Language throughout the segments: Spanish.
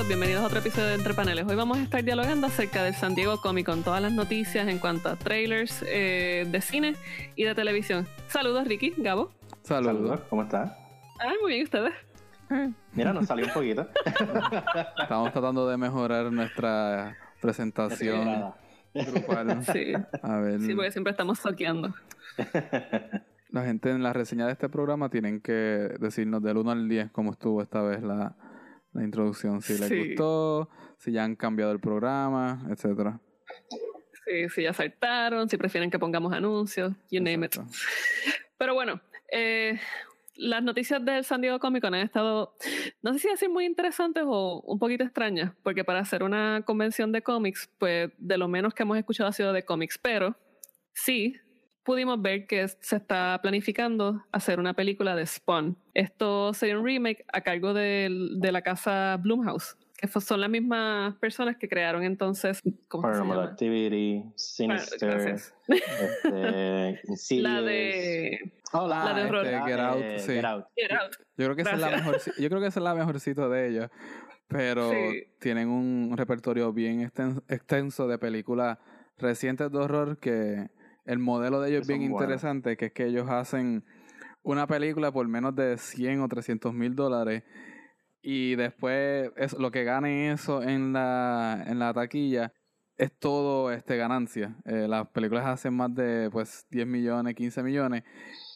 Saludos, bienvenidos a otro episodio de Entre Paneles. Hoy vamos a estar dialogando acerca del San Diego Comic Con, todas las noticias en cuanto a trailers eh, de cine y de televisión. Saludos, Ricky, Gabo. Saludos, ¿cómo estás? Ah, muy bien, ¿ustedes? Mira, nos salió un poquito. Estamos tratando de mejorar nuestra presentación grupal. Sí. A ver, Sí, porque siempre estamos soqueando. la gente en la reseña de este programa tienen que decirnos del 1 al 10 cómo estuvo esta vez la, la introducción. Si les Sí. gustó, si ya han cambiado el programa, etcétera. Sí, si ya saltaron, si prefieren que pongamos anuncios, you name it. Pero bueno, eh, las noticias del San Diego Comic Con han estado, no sé si decir muy interesantes o un poquito extrañas, porque para hacer una convención de cómics, pues de lo menos que hemos escuchado ha sido de cómics, pero sí pudimos ver que se está planificando hacer una película de Spawn. Esto sería un remake a cargo del- de, la casa Blumhouse, que son las mismas personas que crearon entonces, ¿cómo se Paranormal llama? Activity, Sinister, este. La de Oh, la, de horror. este, Get Out, eh, sí. Get Out. Get Out. Yo creo que esa es la mejor, yo creo que esa es la mejorcito de ellos. Pero Sí. tienen un repertorio bien exten- extenso de películas recientes de horror que el modelo de ellos es bien interesante, que es que ellos hacen una película por menos de 100 o 300 mil dólares y después es, lo que ganen eso en la, en la taquilla es todo este ganancia. Eh, las películas hacen más de pues 10 millones, 15 millones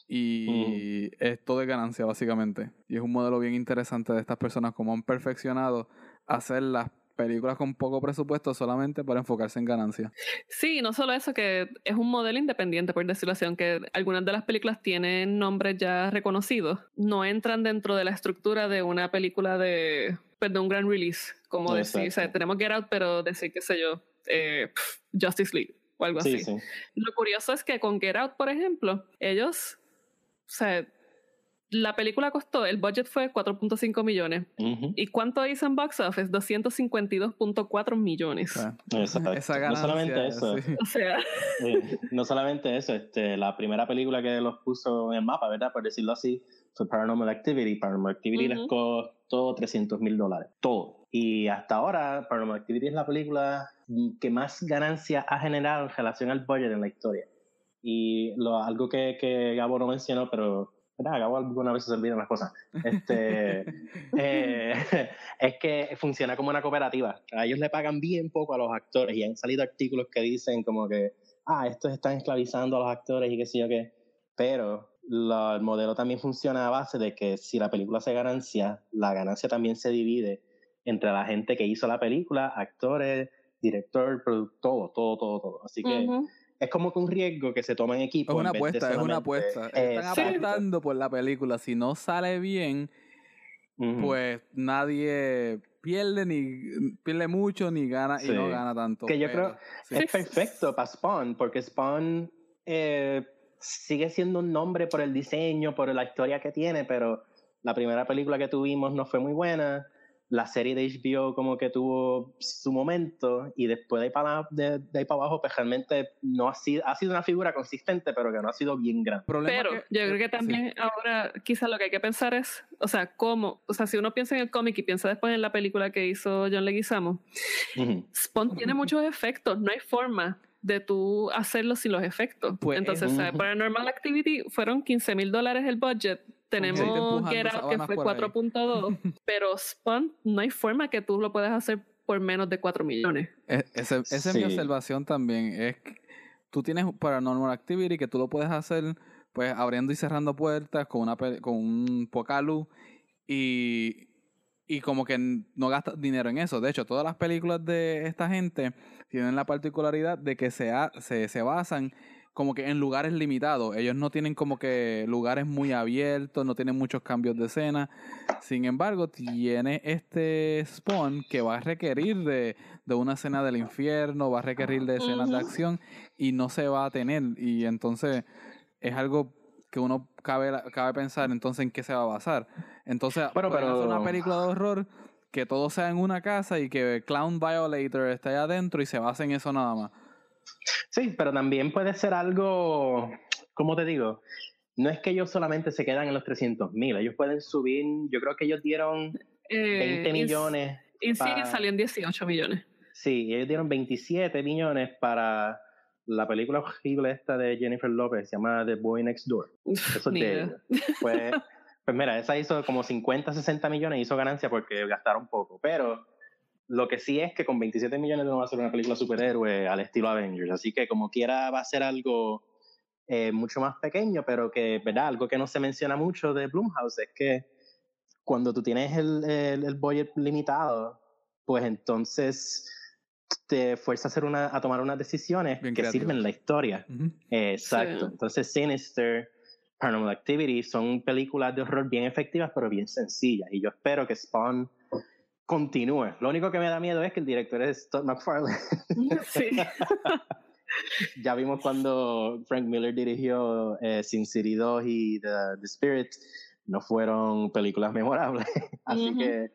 y es todo de ganancia básicamente. Y es un modelo bien interesante de estas personas como han perfeccionado hacer las películas con poco presupuesto solamente para enfocarse en ganancia. Sí, no solo eso, que es un modelo independiente, por decirlo así, aunque algunas de las películas tienen nombres ya reconocidos, no entran dentro de la estructura de una película de, pues, de un gran release, como decir, o sea, tenemos Get Out, pero decir, qué sé yo, eh, Justice League o algo Sí, así. sí. Lo curioso es que con Get Out, por ejemplo, ellos, o sea, la película costó, el budget fue 4.5 millones. ¿Y cuánto hizo en box office? 252.4 millones. Exacto. esa no ganancia, solamente eso, sí. O sea, eh, no solamente eso, este, la primera película que los puso en el mapa, ¿verdad? Por decirlo así, fue Paranormal Activity. Paranormal Activity les costó 300 mil dólares, todo. Y hasta ahora, Paranormal Activity es la película que más ganancia ha generado en relación al budget en la historia. Y lo, algo que, que Gabo no mencionó, pero ¿verdad? Gabo alguna vez se olvidan las cosas. Este, eh, es que funciona como una cooperativa. A ellos le pagan bien poco a los actores y han salido artículos que dicen como que, ah, estos están esclavizando a los actores y qué sé yo qué. Pero el modelo también funciona a base de que si la película hace ganancia, la ganancia también se divide entre la gente que hizo la película, actores, director, productor, todo, todo, todo, todo. Así que. Es como que un riesgo que se toma en equipo. Es una apuesta, es una apuesta. Están Exacto. apostando por la película. Si no sale bien, pues nadie pierde ni pierde mucho ni gana y no gana tanto. Que yo pero, creo- sí. Es perfecto para Spawn, porque Spawn eh, sigue siendo un nombre por el diseño, por la historia que tiene, pero la primera película que tuvimos no fue muy buena. La serie de HBO como que tuvo su momento y después de ahí para, de, de ahí para abajo pues realmente no ha sido, ha sido una figura consistente, pero que no ha sido bien grande. Problema Pero que- yo creo que sí. también ahora quizá lo que hay que pensar es, o sea, cómo, o sea, si uno piensa en el cómic y piensa después en la película que hizo John Leguizamo, Ujú. Spawn tiene muchos efectos, no hay forma de tú hacerlo sin los efectos. Pues, Entonces, sea, ujú. Paranormal Activity fueron 15 mil dólares el budget. Tenemos Get Out que fue por ahí. 4.2, pero Spawn no hay forma que tú lo puedas hacer por menos de 4 millones. E- ese- esa es mi observación también. Es que tú tienes Paranormal Activity que tú lo puedes hacer pues abriendo y cerrando puertas con una con un poca luz y, y como que no gastas dinero en eso. De hecho, todas las películas de esta gente tienen la particularidad de que se, ha- se, se basan como que en lugares limitados. Ellos no tienen como que lugares muy abiertos, no tienen muchos cambios de escena. Sin embargo, tiene este spawn que va a requerir de, de una escena del infierno, va a requerir de escenas de acción y no se va a tener. Y entonces es algo que uno cabe, cabe pensar entonces en qué se va a basar. Entonces, Bueno, pero- hacer una película de horror que todo sea en una casa y que Clown Violator esté allá adentro y se base en eso nada más. Sí, pero también puede ser algo, ¿cómo te digo? No es que ellos solamente se quedan en los 300 mil, ellos pueden subir, yo creo que ellos dieron Eh, 20 ins- millones pa... salió en 18 millones. Sí, ellos dieron 27 millones para la película horrible esta de Jennifer Lopez, se llama The Boy Next Door. Eso es de pues, pues mira, esa hizo como 50, 60 millones, hizo ganancia porque gastaron poco, pero lo que sí es que con 27 millones no va a ser una película superhéroe al estilo Avengers, así que como quiera va a ser algo eh, mucho más pequeño, pero que, ¿verdad? Algo que no se menciona mucho de Blumhouse es que cuando tú tienes el, el, el budget limitado, pues entonces te fuerza a, hacer una, a tomar unas decisiones que sirven la historia. exacto. Entonces, Sinister, Paranormal Activity son películas de horror bien efectivas, pero bien sencillas. Y yo espero que Spawn continúe. Lo único que me da miedo es que el director es Todd McFarlane. Sí. ya vimos cuando Frank Miller dirigió eh, Sin City 2 y The, The, Spirit, no fueron películas memorables. Así que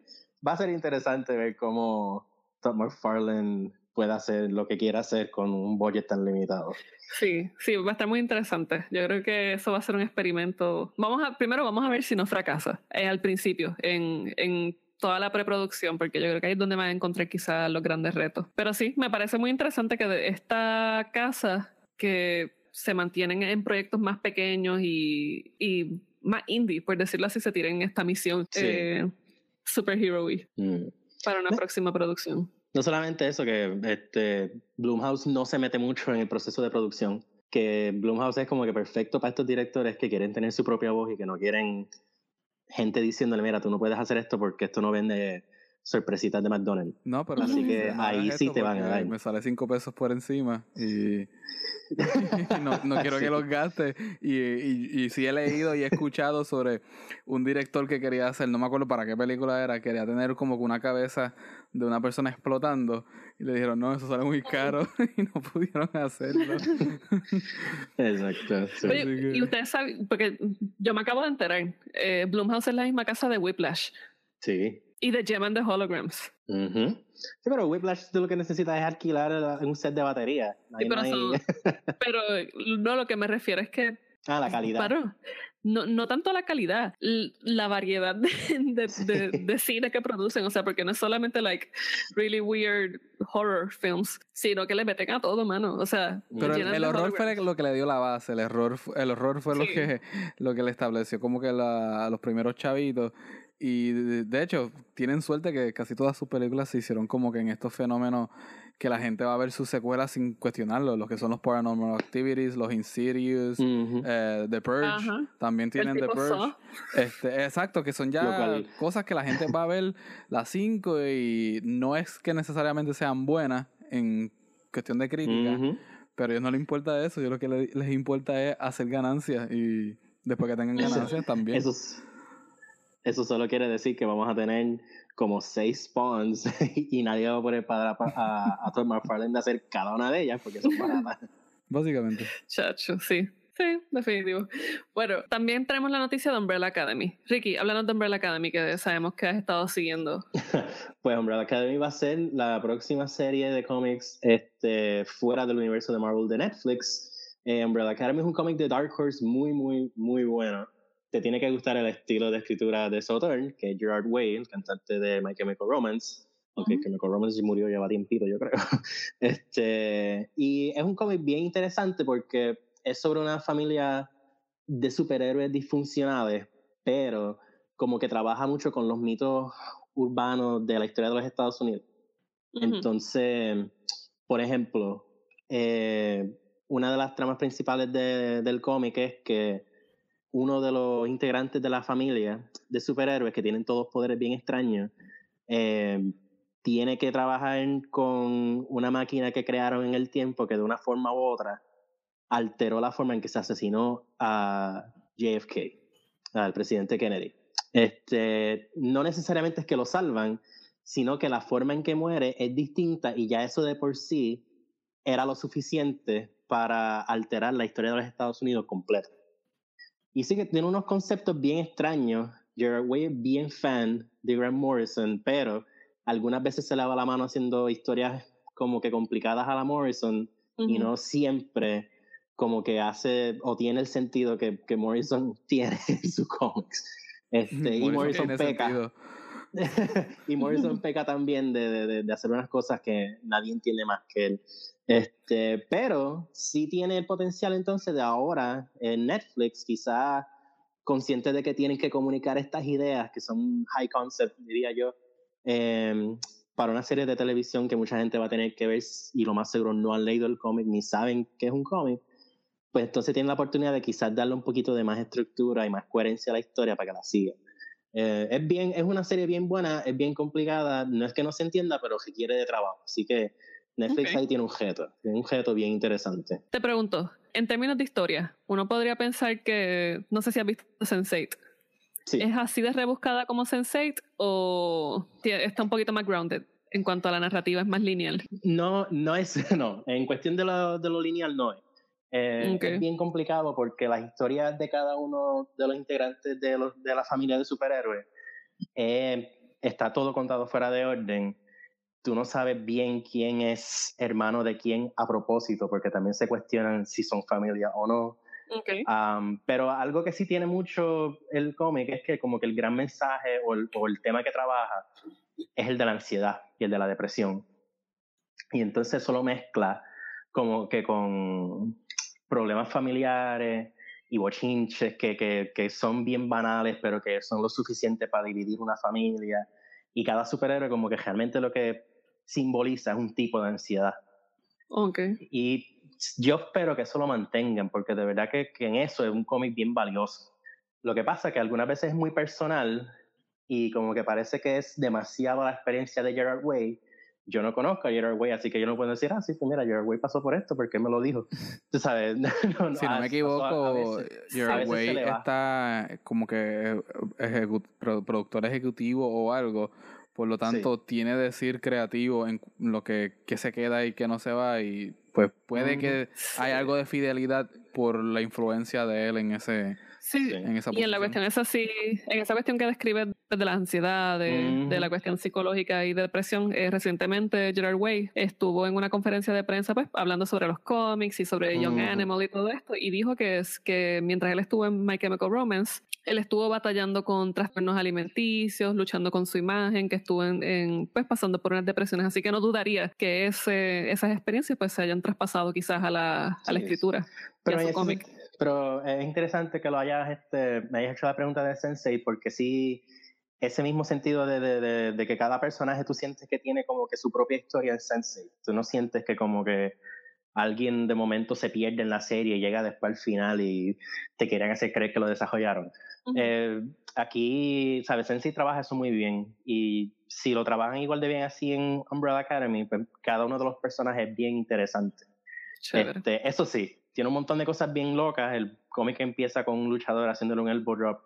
va a ser interesante ver cómo Todd McFarlane pueda hacer lo que quiera hacer con un budget tan limitado. Sí, sí, va a estar muy interesante. Yo creo que eso va a ser un experimento. Vamos a, primero vamos a ver si no fracasa eh, al principio, en, en toda la preproducción, porque yo creo que ahí es donde van a encontrar quizás los grandes retos. Pero sí, me parece muy interesante que de esta casa que se mantienen en proyectos más pequeños y, y más indie, por decirlo así, se tiren esta misión sí. eh, superhero mm. para una próxima producción. No solamente eso, que este, Blumhouse no se mete mucho en el proceso de producción, que Blumhouse es como que perfecto para estos directores que quieren tener su propia voz y que no quieren gente diciéndole, mira, tú no puedes hacer esto porque esto no vende sorpresitas de McDonald's. No, pero Así que ahí sí te van a dar. Me sale cinco pesos por encima y, no, no, quiero que los gaste. Y, y, y sí he leído y he escuchado sobre un director que quería hacer, no me acuerdo para qué película era, quería tener como que una cabeza de una persona explotando y le dijeron, no, eso sale muy caro y no pudieron hacerlo. Exacto. Sí. Oye, y ustedes saben, porque yo me acabo de enterar, eh, Blumhouse es la misma casa de Whiplash. Sí. Y de Gem and the Holograms. Uh -huh. Sí, pero Whiplash tú lo que necesitas es alquilar un set de batería. Sí, pero, no hay... pero no, lo que me refiero es que Ah, la calidad. Pero, no, no tanto la calidad, la variedad de, de, de, de, cine que producen, o sea, porque no es solamente like really weird horror films, sino que le meten a todo, mano, o sea. Pero el, el horror fue lo que le dio la base, el error, el horror fue sí. lo que lo que le estableció como que la, a los primeros chavitos y de, de, hecho, tienen suerte que casi todas sus películas se hicieron como que en estos fenómenos que la gente va a ver sus secuelas sin cuestionarlo, los que son los Paranormal Activities, los Insidious, uh -huh. eh, The Purge, también tienen The Purge. Este, exacto, que son ya cosas que la gente va a ver las cinco y no es que necesariamente sean buenas en cuestión de crítica, uh -huh. pero a ellos no les importa eso, yo lo que les, les importa es hacer ganancias y después que tengan ganancias también. Eso es eso solo quiere decir que vamos a tener como seis spawns y nadie va a poder pagar a, a, a Todd McFarlane de hacer cada una de ellas porque son baratas. Básicamente. Chacho, sí. Sí, definitivo. Bueno, también tenemos la noticia de Umbrella Academy. Ricky, háblanos de Umbrella Academy, que sabemos que has estado siguiendo. pues Umbrella Academy va a ser la próxima serie de cómics este, fuera del universo de Marvel de Netflix. Eh, Umbrella Academy es un cómic de Dark Horse muy, muy, muy bueno te tiene que gustar el estilo de escritura de Southern, que es Gerard Way, el cantante de My Chemical Romance, aunque uh -huh. Chemical Romance murió lleva tiempito, yo creo. Este, y es un cómic bien interesante porque es sobre una familia de superhéroes disfuncionales, pero como que trabaja mucho con los mitos urbanos de la historia de los Estados Unidos. Uh -huh. Entonces, por ejemplo, eh, una de las tramas principales de, del cómic es que uno de los integrantes de la familia de superhéroes que tienen todos poderes bien extraños, eh, tiene que trabajar con una máquina que crearon en el tiempo que de una forma u otra alteró la forma en que se asesinó a JFK, al presidente Kennedy. Este, no necesariamente es que lo salvan, sino que la forma en que muere es distinta y ya eso de por sí era lo suficiente para alterar la historia de los Estados Unidos completa. Y sí que tiene unos conceptos bien extraños. Gerard Way es bien fan de Grant Morrison, pero algunas veces se le va la mano haciendo historias como que complicadas a la Morrison uh -huh. y no siempre como que hace o tiene el sentido que, que Morrison tiene en sus cómics. Este, y Morrison peca. Sentido. y Morrison peca también de, de, de, hacer unas cosas que nadie entiende más que él. Este, pero sí tiene el potencial entonces de ahora en Netflix, quizá consciente de que tienen que comunicar estas ideas que son high concept, diría yo, eh, para una serie de televisión que mucha gente va a tener que ver y lo más seguro no han leído el cómic ni saben que es un cómic, pues entonces tienen la oportunidad de quizás darle un poquito de más estructura y más coherencia a la historia para que la siga. Eh, es, bien, es una serie bien buena, es bien complicada, no es que no se entienda, pero requiere de trabajo. Así que Netflix ahí tiene un reto, tiene un reto bien interesante. Te pregunto, en términos de historia, uno podría pensar que, no sé si has visto Sense8. ¿Es así de rebuscada como Sense8 o está un poquito más grounded en cuanto a la narrativa, es más lineal? No, no es, no. En cuestión de lo, de lo lineal no es. Eh, es bien complicado porque las historias de cada uno de los integrantes de, los, de la familia de superhéroes eh, está todo contado fuera de orden. Tú no sabes bien quién es hermano de quién a propósito, porque también se cuestionan si son familia o no. pero algo que sí tiene mucho el cómic es que como que el gran mensaje o el, o el tema que trabaja es el de la ansiedad y el de la depresión. Y entonces eso lo mezcla como que con problemas familiares y bochinches que, que, que, son bien banales, pero que son lo suficiente para dividir una familia. Y cada superhéroe como que realmente lo que simboliza es un tipo de ansiedad. Okay. Y yo espero que eso lo mantengan, porque de verdad que, que en eso es un cómic bien valioso. Lo que pasa es que algunas veces es muy personal y como que parece que es demasiado la experiencia de Gerard Way yo no conozco a Gerard Way, así que yo no puedo decir, ah, sí, pues mira, Gerard Way pasó por esto, porque me lo dijo. Tú sabes, si no me equivoco, Gerard Way está como que productor ejecutivo o algo, por lo tanto tiene decir creativo en lo que, que, se queda y que no se va, y pues puede que haya algo de fidelidad por la influencia de él en ese Sí, y en la cuestión es así, en esa cuestión que describe de la ansiedad, de, la cuestión psicológica y de depresión, eh, recientemente Gerard Way estuvo en una conferencia de prensa pues hablando sobre los cómics y sobre Young Animal y todo esto y dijo que es que mientras él estuvo en My Chemical Romance, él estuvo batallando con trastornos alimenticios, luchando con su imagen, que estuvo en, pues pasando por unas depresiones, así que no dudaría que ese, esas experiencias pues se hayan traspasado quizás a la, a la escritura Pero su cómic. Pero es interesante que lo hayas, este, me hayas hecho la pregunta de Sensei, porque sí, ese mismo sentido de, de, de, que cada personaje tú sientes que tiene como que su propia historia en Sensei. Tú no sientes que como que alguien de momento se pierde en la serie y llega después al final y te quieren hacer creer que lo desarrollaron. eh, aquí, ¿sabes? Sensei trabaja eso muy bien y si lo trabajan igual de bien así en Umbrella Academy, pues cada uno de los personajes es bien interesante. Este, eso sí, tiene un montón de cosas bien locas. El cómic empieza con un luchador haciéndole un elbow drop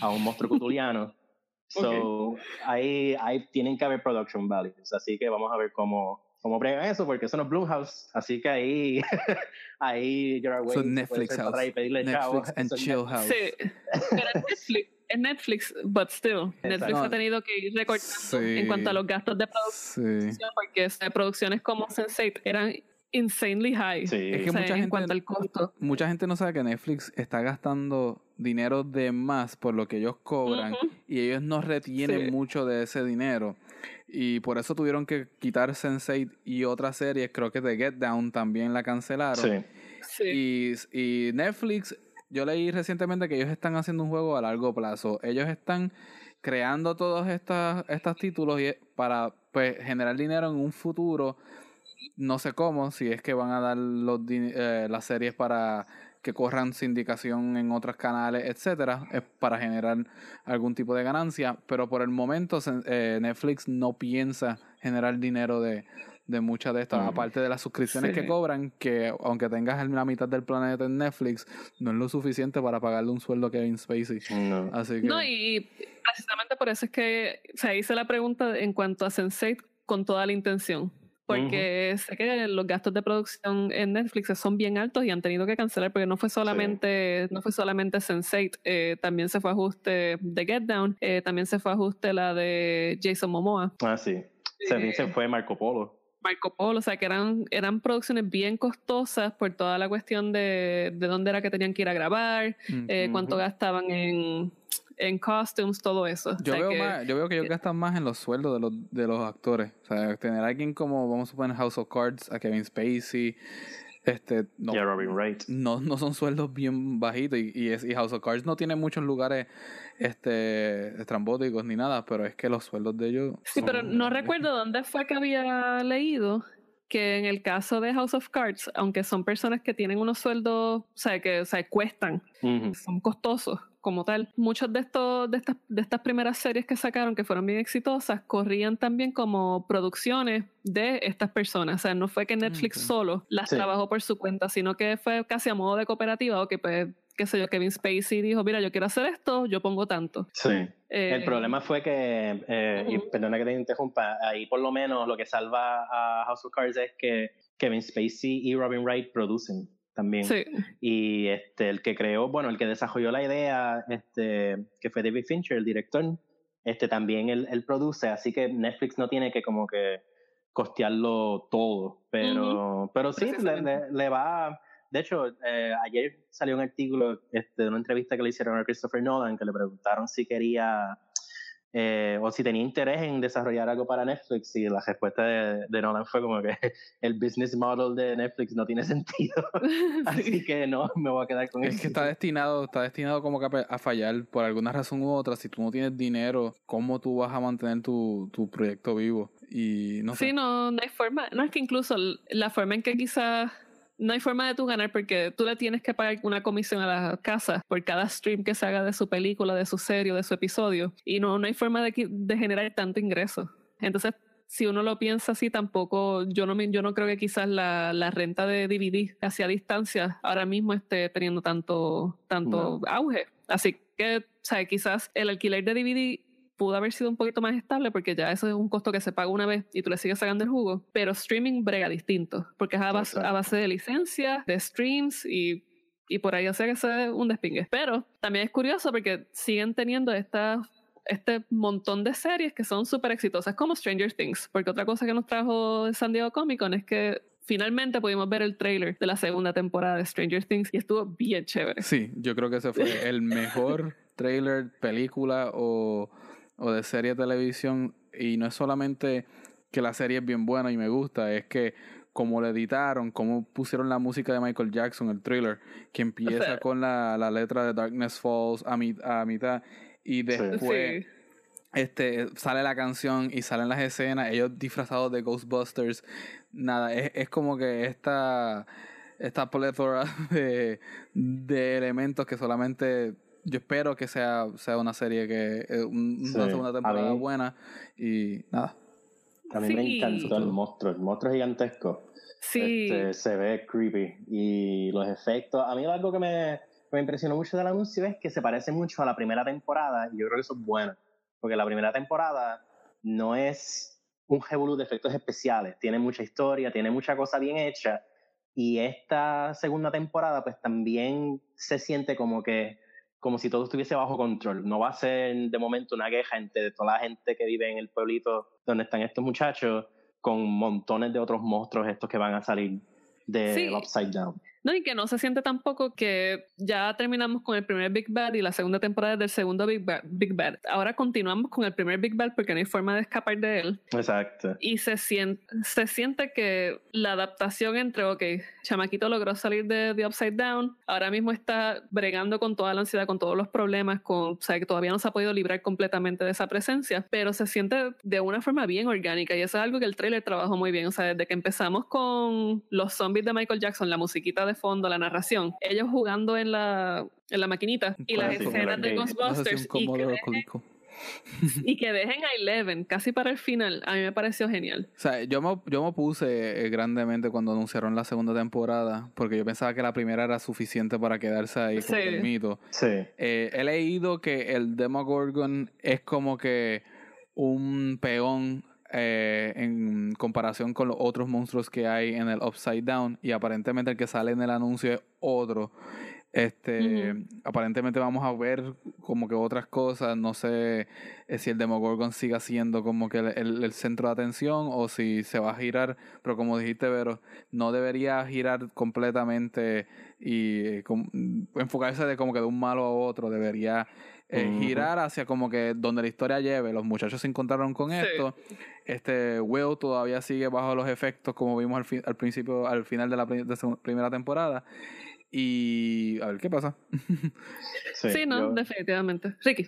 a un monstruo cutuliano. so, ahí, ahí tienen que haber production values. Así que vamos a ver cómo, cómo bregan eso, porque eso no es Blumhouse. Así que ahí, ahí Gerard Way. So Netflix House. Netflix and Chill House. Sí, pero Netflix, es Netflix, but still. Netflix ha tenido que ir recortando en cuanto a los gastos de producción, sí. porque producciones como Sense8 eran insanely high. Es que mucha gente, en cuanto al costo. Mucha gente no sabe que Netflix está gastando dinero de más por lo que ellos cobran y ellos no retienen mucho de ese dinero. Y por eso tuvieron que quitar Sense8 y otras series, creo que The Get Down también la cancelaron. Y, y Netflix, yo leí recientemente que ellos están haciendo un juego a largo plazo. Ellos están creando todos estos, estos títulos para pues, generar dinero en un futuro no sé cómo, si es que van a dar los, eh, las series para que corran sindicación en otros canales, etcétera, es para generar algún tipo de ganancia, pero por el momento eh, Netflix no piensa generar dinero de, de muchas de estas, mm. aparte de las suscripciones que cobran, que aunque tengas la mitad del planeta en Netflix, no es lo suficiente para pagarle un sueldo a Kevin Spacey. No. Así que... No, y precisamente por eso es que se hice la pregunta en cuanto a Sense8 con toda la intención porque sé que los gastos de producción en Netflix son bien altos y han tenido que cancelar porque no fue solamente no fue solamente Sense8, eh, también se fue ajuste de Get Down, eh, también se fue ajuste la de Jason Momoa. Ah, sí. También se fue Marco Polo. Marco Polo, o sea que eran, eran producciones bien costosas por toda la cuestión de, de dónde era que tenían que ir a grabar, eh, cuánto gastaban en en costumes, todo eso. Yo, veo, más, yo veo que ellos gastan más en los sueldos de los, de los actores. O sea, tener a alguien como, vamos a poner House of Cards, a Kevin Spacey, este, no, Robin Wright. No, no son sueldos bien bajitos y, y, y, House of Cards no tiene muchos lugares este estrambóticos ni nada, pero es que los sueldos de ellos. Sí, pero no recuerdo dónde fue que había leído que en el caso de House of Cards, aunque son personas que tienen unos sueldos, o sea, que o sea, cuestan, son costosos como tal. Muchos de estos de estas de estas primeras series que sacaron que fueron bien exitosas corrían también como producciones de estas personas, o sea, no fue que Netflix solo las trabajó por su cuenta, sino que fue casi a modo de cooperativa o que pues qué sé yo, Kevin Spacey dijo, mira, yo quiero hacer esto, yo pongo tanto. Sí. el eh, problema fue que, eh, y perdona que te interrumpa, ahí por lo menos lo que salva a House of Cards es que Kevin Spacey y Robin Wright producen también. Sí. Y este, el que creó, bueno, el que desarrolló la idea, este, que fue David Fincher, el director, este, también él, él produce, así que Netflix no tiene que como que costearlo todo, pero, pero sí, le, le, va... De hecho, eh, ayer salió un artículo este, de una entrevista que le hicieron a Christopher Nolan, que le preguntaron si quería eh, o si tenía interés en desarrollar algo para Netflix y la respuesta de, de, Nolan fue como que el business model de Netflix no tiene sentido. Así que no me voy a quedar con eso. es que está destinado está destinado como que a, fallar por alguna razón u otra. Si tú no tienes dinero cómo tú vas a mantener tu, tu proyecto vivo y no sí no no hay forma. No es que incluso la forma en que quizás no hay forma de tú ganar porque tú le tienes que pagar una comisión a la casa por cada stream que se haga de su película, de su serie, de su episodio. Y no, no hay forma de, de generar tanto ingreso. Entonces, si uno lo piensa así, tampoco, yo no, yo no creo que quizás la, la renta de DVD hacia distancia ahora mismo esté teniendo tanto, tanto auge. Así que, o sea, quizás el alquiler de DVD pudo haber sido un poquito más estable porque ya eso es un costo que se paga una vez y tú le sigues sacando el jugo, pero streaming brega distinto porque es a base, a base de licencia, de streams y, y por ahí o sea que es un despingue. Pero también es curioso porque siguen teniendo esta este montón de series que son súper exitosas como Stranger Things, porque otra cosa que nos trajo San Diego Comic Con es que finalmente pudimos ver el trailer de la segunda temporada de Stranger Things y estuvo bien chévere. Sí, yo creo que ese fue el mejor trailer, película o o de serie de televisión y no es solamente que la serie es bien buena y me gusta, es que como la editaron, como pusieron la música de Michael Jackson, el thriller, que empieza con la, la, letra de Darkness Falls a, a mitad y después este sale la canción y salen las escenas, ellos disfrazados de Ghostbusters, nada, es, es como que esta esta plethora de, de elementos que solamente yo espero que sea, sea una serie que eh, una segunda temporada buena y nada. A mí me encantó el monstruo, el monstruo gigantesco. Sí. Este, se ve creepy y los efectos. A mí algo que me, me impresionó mucho del anuncio es que se parece mucho a la primera temporada y yo creo que eso es bueno. Porque la primera temporada no es un revolú de efectos especiales, tiene mucha historia, tiene mucha cosa bien hecha y esta segunda temporada pues también se siente como que como si todo estuviese bajo control. No va a ser de momento una queja entre toda la gente que vive en el pueblito donde están estos muchachos con montones de otros monstruos estos que van a salir de Upside Down. No, y que no se siente tampoco que ya terminamos con el primer Big Bad y la segunda temporada del segundo Big Bad. Big Bad. Ahora continuamos con el primer Big Bad porque no hay forma de escapar de él. Exacto. Y se siente, se siente que la adaptación entre, ok, Chamaquito logró salir de The Upside Down, ahora mismo está bregando con toda la ansiedad, con todos los problemas, con, o sea, que todavía no se ha podido librar completamente de esa presencia, pero se siente de una forma bien orgánica y eso es algo que el trailer trabajó muy bien. O sea, desde que empezamos con los zombies de Michael Jackson, la musiquita de fondo, la narración, ellos jugando en la, en la maquinita y las escenas de Ghostbusters y que, dejen, y que, dejen, a Eleven casi para el final, a mí me pareció genial. O sea, yo me, yo me puse eh, grandemente cuando anunciaron la segunda temporada, porque yo pensaba que la primera era suficiente para quedarse ahí con el mito. Sí. Eh, he leído que el Demogorgon es como que un peón eh, en comparación con los otros monstruos que hay en el Upside Down y aparentemente el que sale en el anuncio es otro. Este, aparentemente vamos a ver como que otras cosas, no sé eh, si el Demogorgon siga siendo como que el, el, centro de atención o si se va a girar, pero como dijiste, Vero, no debería girar completamente y enfocarse de como que de un malo a otro, debería eh, girar hacia como que donde la historia lleve. Los muchachos se encontraron con Sí. esto. Este Will todavía sigue bajo los efectos, como vimos al, fi- al principio, al final de la pri- de segun- primera temporada. Y a ver qué pasa. Sí, no, yo- definitivamente. Ricky.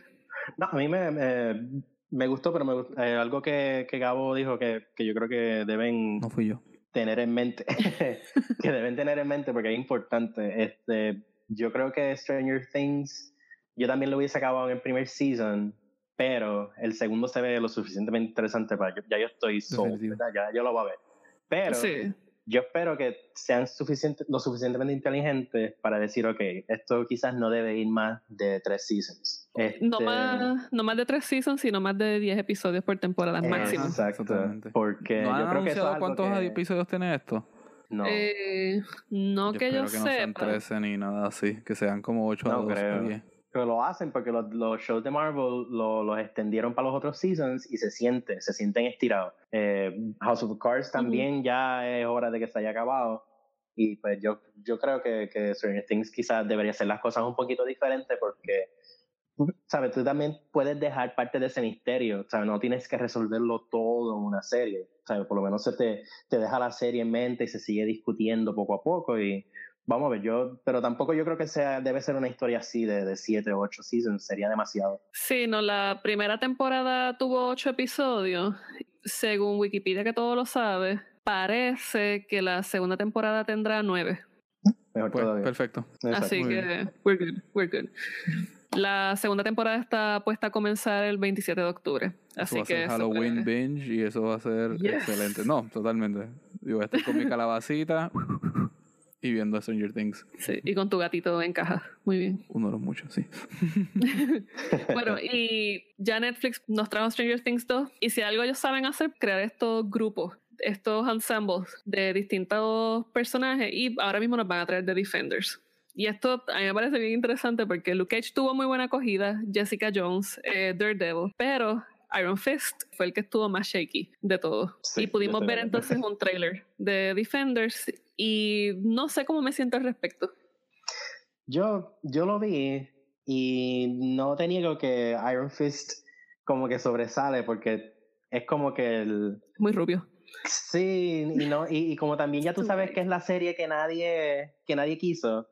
No, a mí me, me, me gustó, pero me eh, algo que, que Gabo dijo que, que yo creo que deben No fui yo. tener en mente, que deben tener en mente porque es importante. Este, yo creo que Stranger Things, yo también lo hubiese acabado en el primer season, pero el segundo se ve lo suficientemente interesante para yo, ya yo estoy. ¿verdad? ya yo lo voy a ver. Pero sí. yo espero que sean suficiente, lo suficientemente inteligentes para decir, ok, esto quizás no debe ir más de tres seasons. No, Este, más, no más de tres seasons, sino más de 10 episodios por temporada máximo. Exacto. Totalmente. Porque ¿No yo creo que eso es cuántos que- episodios tiene esto? No, Eh, no yo que yo que no sean sepa. 13 ni nada así. Que sean como 8 a No 12 creo. O 10. pero lo hacen porque los, los shows de Marvel lo- los extendieron para los otros seasons y se siente, se sienten estirados. Eh, House of Cards también ya es hora de que se haya acabado. Y pues yo, yo creo que, que Stranger Things quizás debería hacer las cosas un poquito diferentes porque, ¿sabes? Tú también puedes dejar parte de ese misterio, ¿sabes? No tienes que resolverlo todo en una serie, ¿sabes? Por lo menos se te, te deja la serie en mente y se sigue discutiendo poco a poco y vamos a ver, yo, pero tampoco yo creo que sea, debe ser una historia así de, de siete o ocho seasons, sería demasiado. Sí, no, la primera temporada tuvo ocho episodios. Según Wikipedia, que todo lo sabe, parece que la segunda temporada tendrá nueve. Mejor Pues, todavía. perfecto. Exacto. Así muy que, we're good, we're good. La segunda temporada está puesta a comenzar el 27 de octubre. Eso Así va a que ser Halloween binge y eso va a ser Yes. excelente. No, totalmente. Yo voy a estar con mi calabacita y viendo Stranger Things. Sí, y con tu gatito en caja. Muy bien. Uno de los muchos, sí. Bueno, y ya Netflix nos trajo Stranger Things 2. Y si algo ellos saben hacer, crear estos grupos, estos ensembles de distintos personajes. Y ahora mismo nos van a traer The Defenders. Y esto a mí me parece bien interesante porque Luke Cage tuvo muy buena acogida, Jessica Jones, eh, Daredevil, pero Iron Fist fue el que estuvo más shaky de todo. Sí, y pudimos ver entonces un trailer de Defenders y no sé cómo me siento al respecto. Yo, yo lo vi y no te niego que Iron Fist como que sobresale porque es como que el... Muy rubio. Sí, y, no, y, y como también ya tú sabes que es la serie que nadie, que nadie quiso,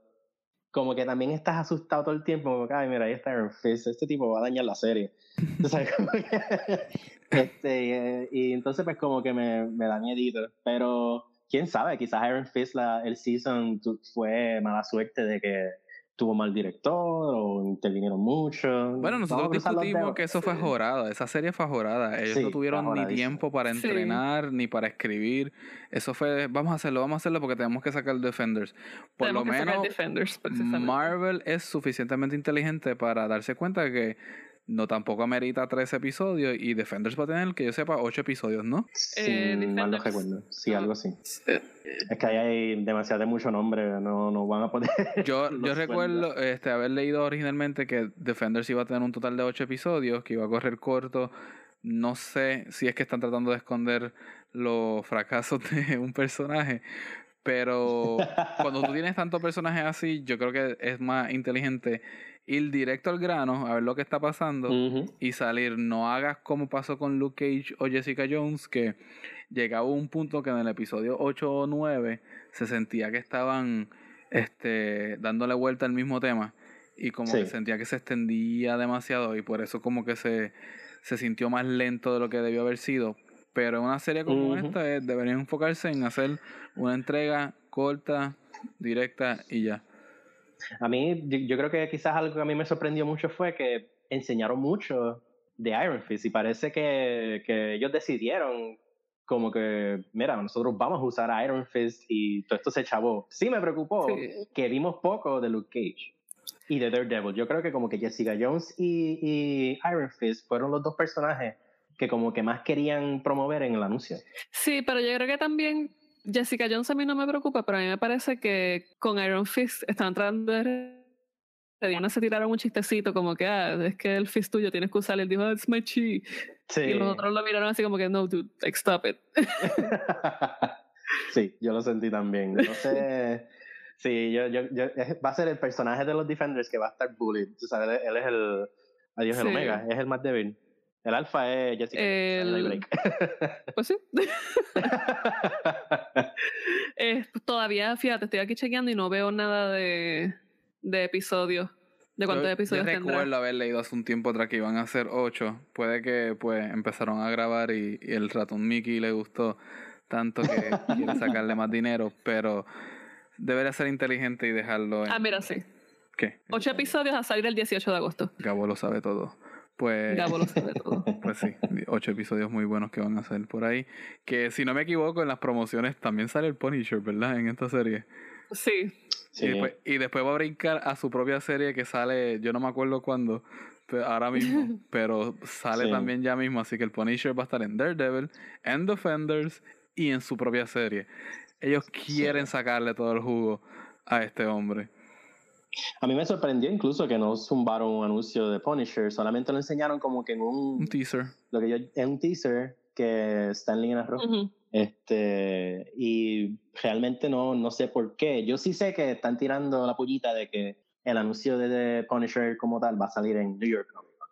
como que también estás asustado todo el tiempo, como que, ay, mira, ahí está Iron Fist, este tipo va a dañar la serie. Sabes, como que- este, eh, y entonces pues como que me, me da miedito, pero quién sabe, quizás Iron Fist la, el season fue mala suerte de que tuvo mal director o intervinieron mucho. Bueno, nosotros discutimos que eso fue jorada, esa serie fue jorada. Ellos Sí, no tuvieron ni tiempo para Sí. entrenar ni para escribir. Eso fue, vamos a hacerlo, vamos a hacerlo porque tenemos que sacar Defenders. Por Tenemos lo menos Defenders. Marvel es suficientemente inteligente para darse cuenta que no tampoco amerita tres episodios y Defenders va a tener, que yo sepa, ocho episodios, ¿no? Eh, Si mal no recuerdo. Sí, Ah. algo así. Eh, Es que ahí hay demasiado de mucho nombre, no, no van a poder. Yo, yo recuerdo este, haber leído originalmente que Defenders iba a tener un total de ocho episodios, que iba a correr corto. No sé si es que están tratando de esconder los fracasos de un personaje, pero cuando tú tienes tantos personajes así, yo creo que es más inteligente ir directo al grano, a ver lo que está pasando y salir. No hagas como pasó con Luke Cage o Jessica Jones, que llegaba un punto que en el episodio 8 o 9 se sentía que estaban este, dándole vuelta al mismo tema y como Sí. que sentía que se extendía demasiado y por eso como que se, se sintió más lento de lo que debió haber sido. Pero una serie como esta eh, deberían enfocarse en hacer una entrega corta, directa y ya. A mí, yo, yo creo que quizás algo que a mí me sorprendió mucho fue que enseñaron mucho de Iron Fist y parece que, que ellos decidieron como que, mira, nosotros vamos a usar a Iron Fist y todo esto se chavó. Sí me preocupó Sí. que vimos poco de Luke Cage y de Daredevil. Yo creo que como que Jessica Jones y, y Iron Fist fueron los dos personajes que como que más querían promover en el anuncio. Sí, pero yo creo que también Jessica Jones a mí no me preocupa, pero a mí me parece que con Iron Fist están tratando de... Una se tiraron un chistecito como que, ah, es que el fist tuyo tienes que usar. Él dijo, it's my chi. Sí. Y los otros lo miraron así como que, no, dude, like, stop it. sí, yo lo sentí también. No sé. Sí, yo, yo, yo- va a ser el personaje de los Defenders que va a estar bullied. Tú sabes, él, él es el Adiós el Sí. Omega, es el más débil. El Alfa es Jessica. El- break. Pues sí. Eh, todavía, fíjate, estoy aquí chequeando y no veo nada de, de episodios. ¿De cuántos Yo- episodios yo tendrá? recuerdo haber leído hace un tiempo atrás que iban a hacer ocho. Puede que pues empezaron a grabar y, y el ratón Mickey le gustó tanto que quiere sacarle más dinero, pero debería ser inteligente y dejarlo en... Ah, mira, sí. ¿Qué? Ocho episodios a salir el 18 de agosto. Gabo lo sabe todo. Pues... Gabo lo sabe todo. Pues sí, ocho episodios muy buenos que van a hacer por ahí. Que si no me equivoco, en las promociones también sale el Punisher, ¿verdad? En esta serie. Sí. Sí. Y, después, y después va a brincar a su propia serie que sale, yo no me acuerdo cuándo, pero ahora mismo, pero sale Sí. también ya mismo. Así que el Punisher va a estar en Daredevil, en Defenders y en su propia serie. Ellos quieren sacarle todo el jugo a este hombre. A mí me sorprendió incluso que no zumbaron un anuncio de Punisher, solamente lo enseñaron como que en un, Un teaser. lo que yo, en un teaser que Stanley en arroz. Ujú. Este, y realmente no, no sé por qué. Yo sí sé que están tirando la pullita de que el anuncio de The Punisher como tal va a salir en New York Comic Con.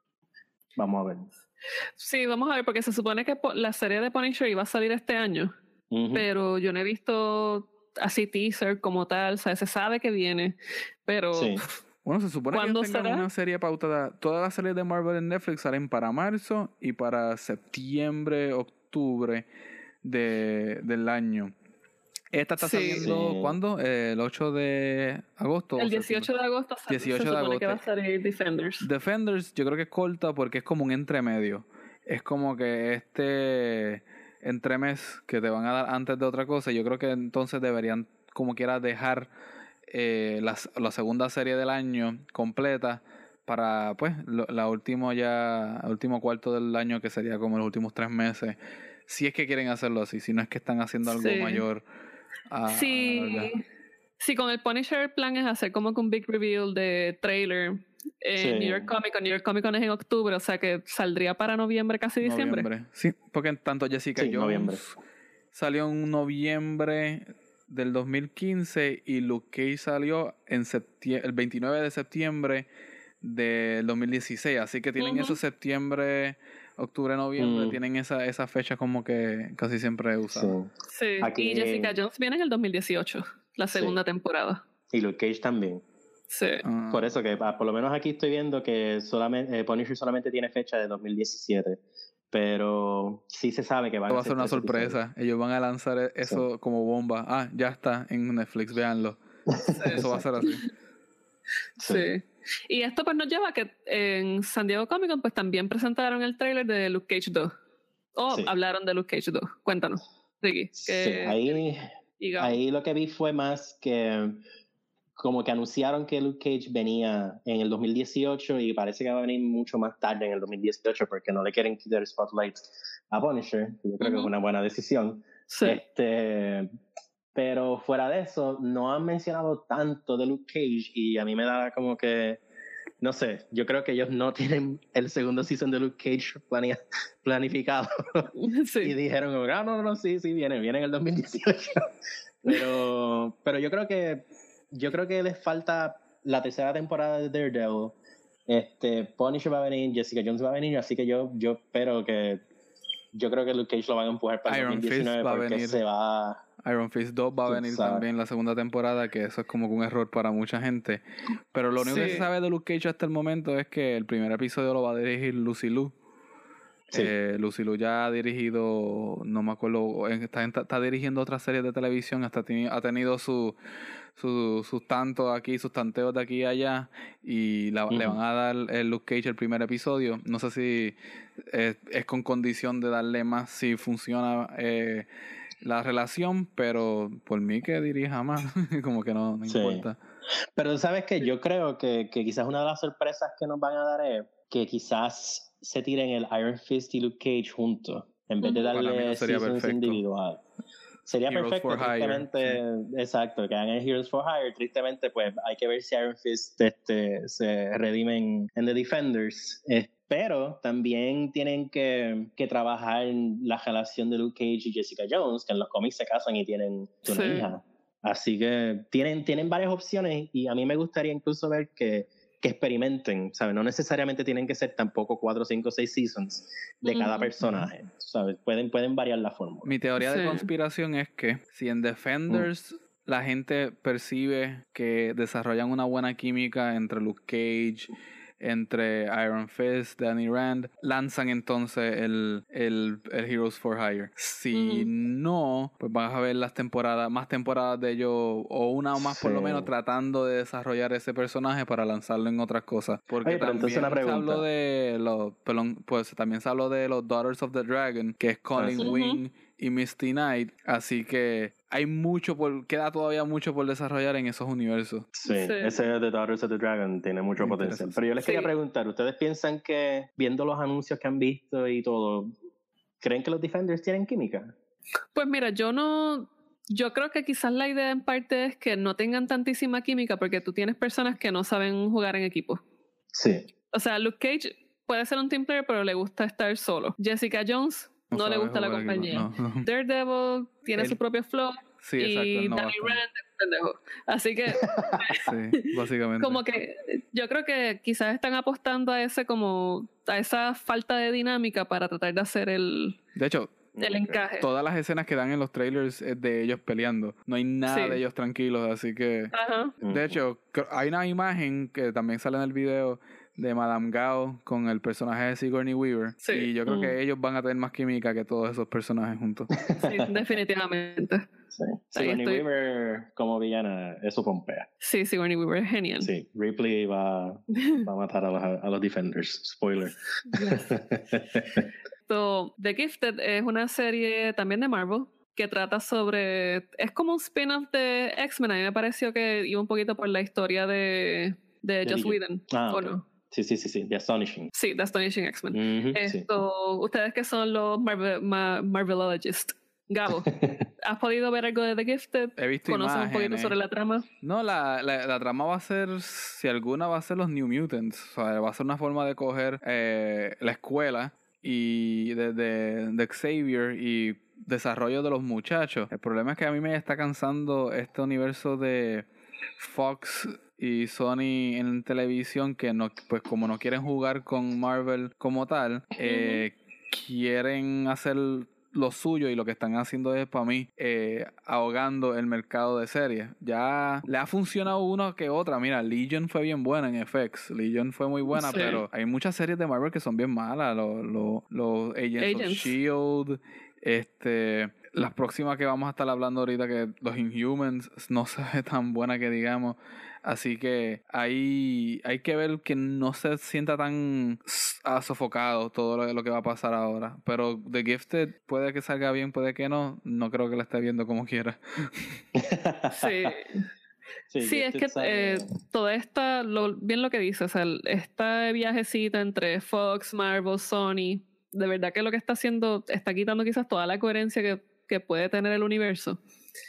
Vamos a ver. Sí, vamos a ver, porque se supone que la serie de Punisher iba a salir este año, Ujú. pero yo no he visto así teaser como tal, o sea, se sabe que viene, pero Sí. Bueno, se supone que ¿Cuándo ellos tengan será? una serie pautada. Todas las series de Marvel en Netflix salen para marzo y para septiembre, octubre de, del año. Esta está Sí. saliendo, Sí. ¿cuándo? Eh, el 8 de agosto. el septiembre. 18 de agosto sa- 18 se de supone que va a agosto. salir Defenders. Defenders yo creo que es corta porque es como un entremedio. Es como que este entremes que te van a dar antes de otra cosa, yo creo que entonces deberían como quiera dejar eh, la, la segunda serie del año completa para pues lo- la última ya, el último cuarto del año que sería como los últimos tres meses. Si es que quieren hacerlo así, si no es que están haciendo algo Sí. mayor. a- Sí, sí, con el Punisher el plan es hacer como que un big reveal de trailer en Sí. New York Comic Con. New York Comic Con es en octubre, o sea que saldría para noviembre, casi diciembre. Noviembre. Sí, porque en tanto Jessica Sí, Jones noviembre. salió en noviembre del 2015 y Luke Cage salió en el 29 de septiembre del 2016. Así que tienen Ujú. esos septiembre, octubre, noviembre, Mm. tienen esa, esa fecha como que casi siempre Sí. usadas. Sí, Aquí- y Jessica Jones viene en el 2018, la Sí. segunda temporada. Y Luke Cage también. Sí. Ah, Por eso que ah, por lo menos aquí estoy viendo que solamente eh, Punisher solamente tiene fecha de 2017. Pero sí se sabe que van va a ser ser una sorpresa. Ellos van a lanzar e- eso como bomba. Ah, ya está en Netflix, véanlo. Eso va a ser así. Sí. Y esto pues nos lleva a que en San Diego Comic Con pues también presentaron el trailer de Luke Cage 2. O Sí. hablaron de Luke Cage 2. Cuéntanos, Ricky. Sí, que- ahí, ahí lo que vi fue más que como que anunciaron que Luke Cage venía en el 2018 y parece que va a venir mucho más tarde en el 2018 porque no le quieren quitar spotlight a Punisher. Yo creo que es una buena decisión. Sí. Este, pero fuera de eso, no han mencionado tanto de Luke Cage y a mí me da como que, no sé, yo creo que ellos no tienen el segundo season de Luke Cage planea- planificado y sí. dijeron, ah, no, no, no, sí, sí, viene, viene en el 2018. pero, pero yo creo que, yo creo que les falta la tercera temporada de Daredevil. Este, Punisher va a venir, Jessica Jones va a venir, así que yo, yo espero que, yo creo que Luke Cage lo van a empujar para Iron Fist 2019 va a venir. se va Iron Fist 2 va a venir sabes. también la segunda temporada, que eso es como que un error para mucha gente. Pero lo único que se sabe de Luke Cage hasta el momento es que el primer episodio lo va a dirigir Lucy Liu. Sí. Eh, ya ha dirigido, no me acuerdo, está, en- está dirigiendo otras series de televisión, hasta ha tenido su, su- sus tantos aquí, sus tanteos de aquí y allá, y la- le van a dar el Luke Cage el primer episodio. No sé si es, es con condición de darle más si funciona eh, la relación, pero por mí que dirija más, como que no, no Sí. importa. Pero sabes que yo creo que, que quizás una de las sorpresas que nos van a dar es que quizás se tiren el Iron Fist y Luke Cage juntos, en vez de darle no sería individual. Sería Heroes perfecto, tristemente, exacto, que hagan el Heroes for Hire, tristemente pues hay que ver si Iron Fist este, se redime en, en The Defenders, Eh, pero también tienen que, que trabajar en la relación de Luke Cage y Jessica Jones, que en los cómics se casan y tienen una Sí. hija. Así que tienen, tienen varias opciones y a mí me gustaría incluso ver que que experimenten, ¿sabes? No necesariamente tienen que ser tampoco cuatro, cinco, seis seasons de cada personaje, ¿sabes? Pueden, pueden variar la fórmula. Mi teoría de conspiración es que si en Defenders la gente percibe que desarrollan una buena química entre Luke Cage, entre Iron Fist, Danny Rand, lanzan entonces el, el, el Heroes for Hire. Si no, pues vas a ver las temporadas, más temporadas de ellos, o una o más por lo menos, tratando de desarrollar ese personaje para lanzarlo en otras cosas. Porque Oye, también una se habló de los, perdón, pues también se habló de los Daughters of the Dragon, que es Colin Ujú. Wing y Misty Knight, así que hay mucho por, queda todavía mucho por desarrollar en esos universos. Sí, Sí. ese de The Daughters of the Dragon tiene mucho potencial. Pero yo les quería Sí. preguntar, ¿ustedes piensan que viendo los anuncios que han visto y todo, creen que los Defenders tienen química? Pues mira, yo no. Yo creo que quizás la idea en parte es que no tengan tantísima química porque tú tienes personas que no saben jugar en equipo. Sí. O sea, Luke Cage puede ser un team player, pero le gusta estar solo. Jessica Jones no, le gusta la compañía. no, no. Daredevil tiene El- su propio flow. Sí, y exacto. Danny. Rand es un pendejo. Así que, Sí, básicamente. como que yo creo que quizás están apostando a ese como a esa falta de dinámica para tratar de hacer el, De hecho, el encaje. todas las escenas que dan en los trailers es de ellos peleando. No hay nada Sí. de ellos tranquilos, así que... Ajá. De hecho, hay una imagen que también sale en el video de Madame Gao con el personaje de Sigourney Weaver. Sí. Y yo creo Mm. que ellos van a tener más química que todos esos personajes juntos. Sí, definitivamente. Sí. Sigourney estoy. Weaver como villana, eso pompea. Sí, Sigourney Weaver es genial. Sí, Ripley va, va a matar a los, a los Defenders. Spoiler. So, The Gifted es una serie también de Marvel que trata sobre. Es como un spin-off de X-Men. A mí me pareció que iba un poquito por la historia de, de Joss. Whedon. Ah, ¿O ok. no? Sí, sí, sí, sí. The Astonishing. Sí, The Astonishing X-Men. Esto, ustedes que son los Marvel, ma- Marvelologists. Gabo, ¿has podido ver algo de The Gifted? He visto ¿Conoces un poquito sobre la trama? No, la, la, la trama va a ser, si alguna, va a ser los New Mutants. O sea, va a ser una forma de coger eh, la escuela y de, de, de Xavier y desarrollo de los muchachos. El problema es que a mí me está cansando este universo de Fox y Sony en televisión que no, pues como no quieren jugar con Marvel como tal, eh, quieren hacer lo suyo y lo que están haciendo es para mí eh, ahogando el mercado de series. Ya le ha funcionado una que otra. Mira, Legion fue bien buena en FX. Legion fue muy buena, Sí. pero hay muchas series de Marvel que son bien malas. Los, los, los Agents, of Agents. Shield, este, las próximas que vamos a estar hablando ahorita que los Inhumans no se ve tan buena que digamos. Así que hay, hay que ver que no se sienta tan ah, sofocado todo lo, lo que va a pasar ahora. Pero The Gifted puede que salga bien, puede que no. No creo que la esté viendo como quiera. Sí. Sí, es que eh, toda esta, lo, bien lo que dices, o sea, el- esta viajecita entre Fox, Marvel, Sony, de verdad que lo que está haciendo, está quitando quizás toda la coherencia que, que puede tener el universo,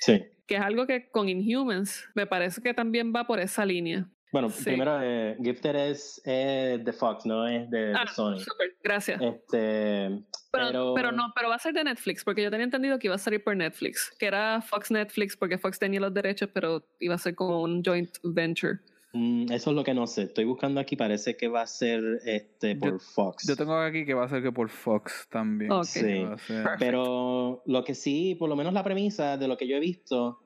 Sí. Que es algo que con Inhumans me parece que también va por esa línea. Bueno, Sí. primero, eh, Gifted es, de Fox, no es de, de Ah, Sony. súper, gracias. Este, Pero, pero, pero no, pero va a ser de Netflix, porque yo tenía entendido que iba a salir por Netflix, que era Fox Netflix, porque Fox tenía los derechos, pero iba a ser como un joint venture. Mm, eso es lo que no sé. Estoy buscando aquí, parece que va a ser este por Yo- Fox. Yo tengo aquí que va a ser que por Fox también. Ok. Sí. Pero lo que sí, por lo menos la premisa de lo que yo he visto,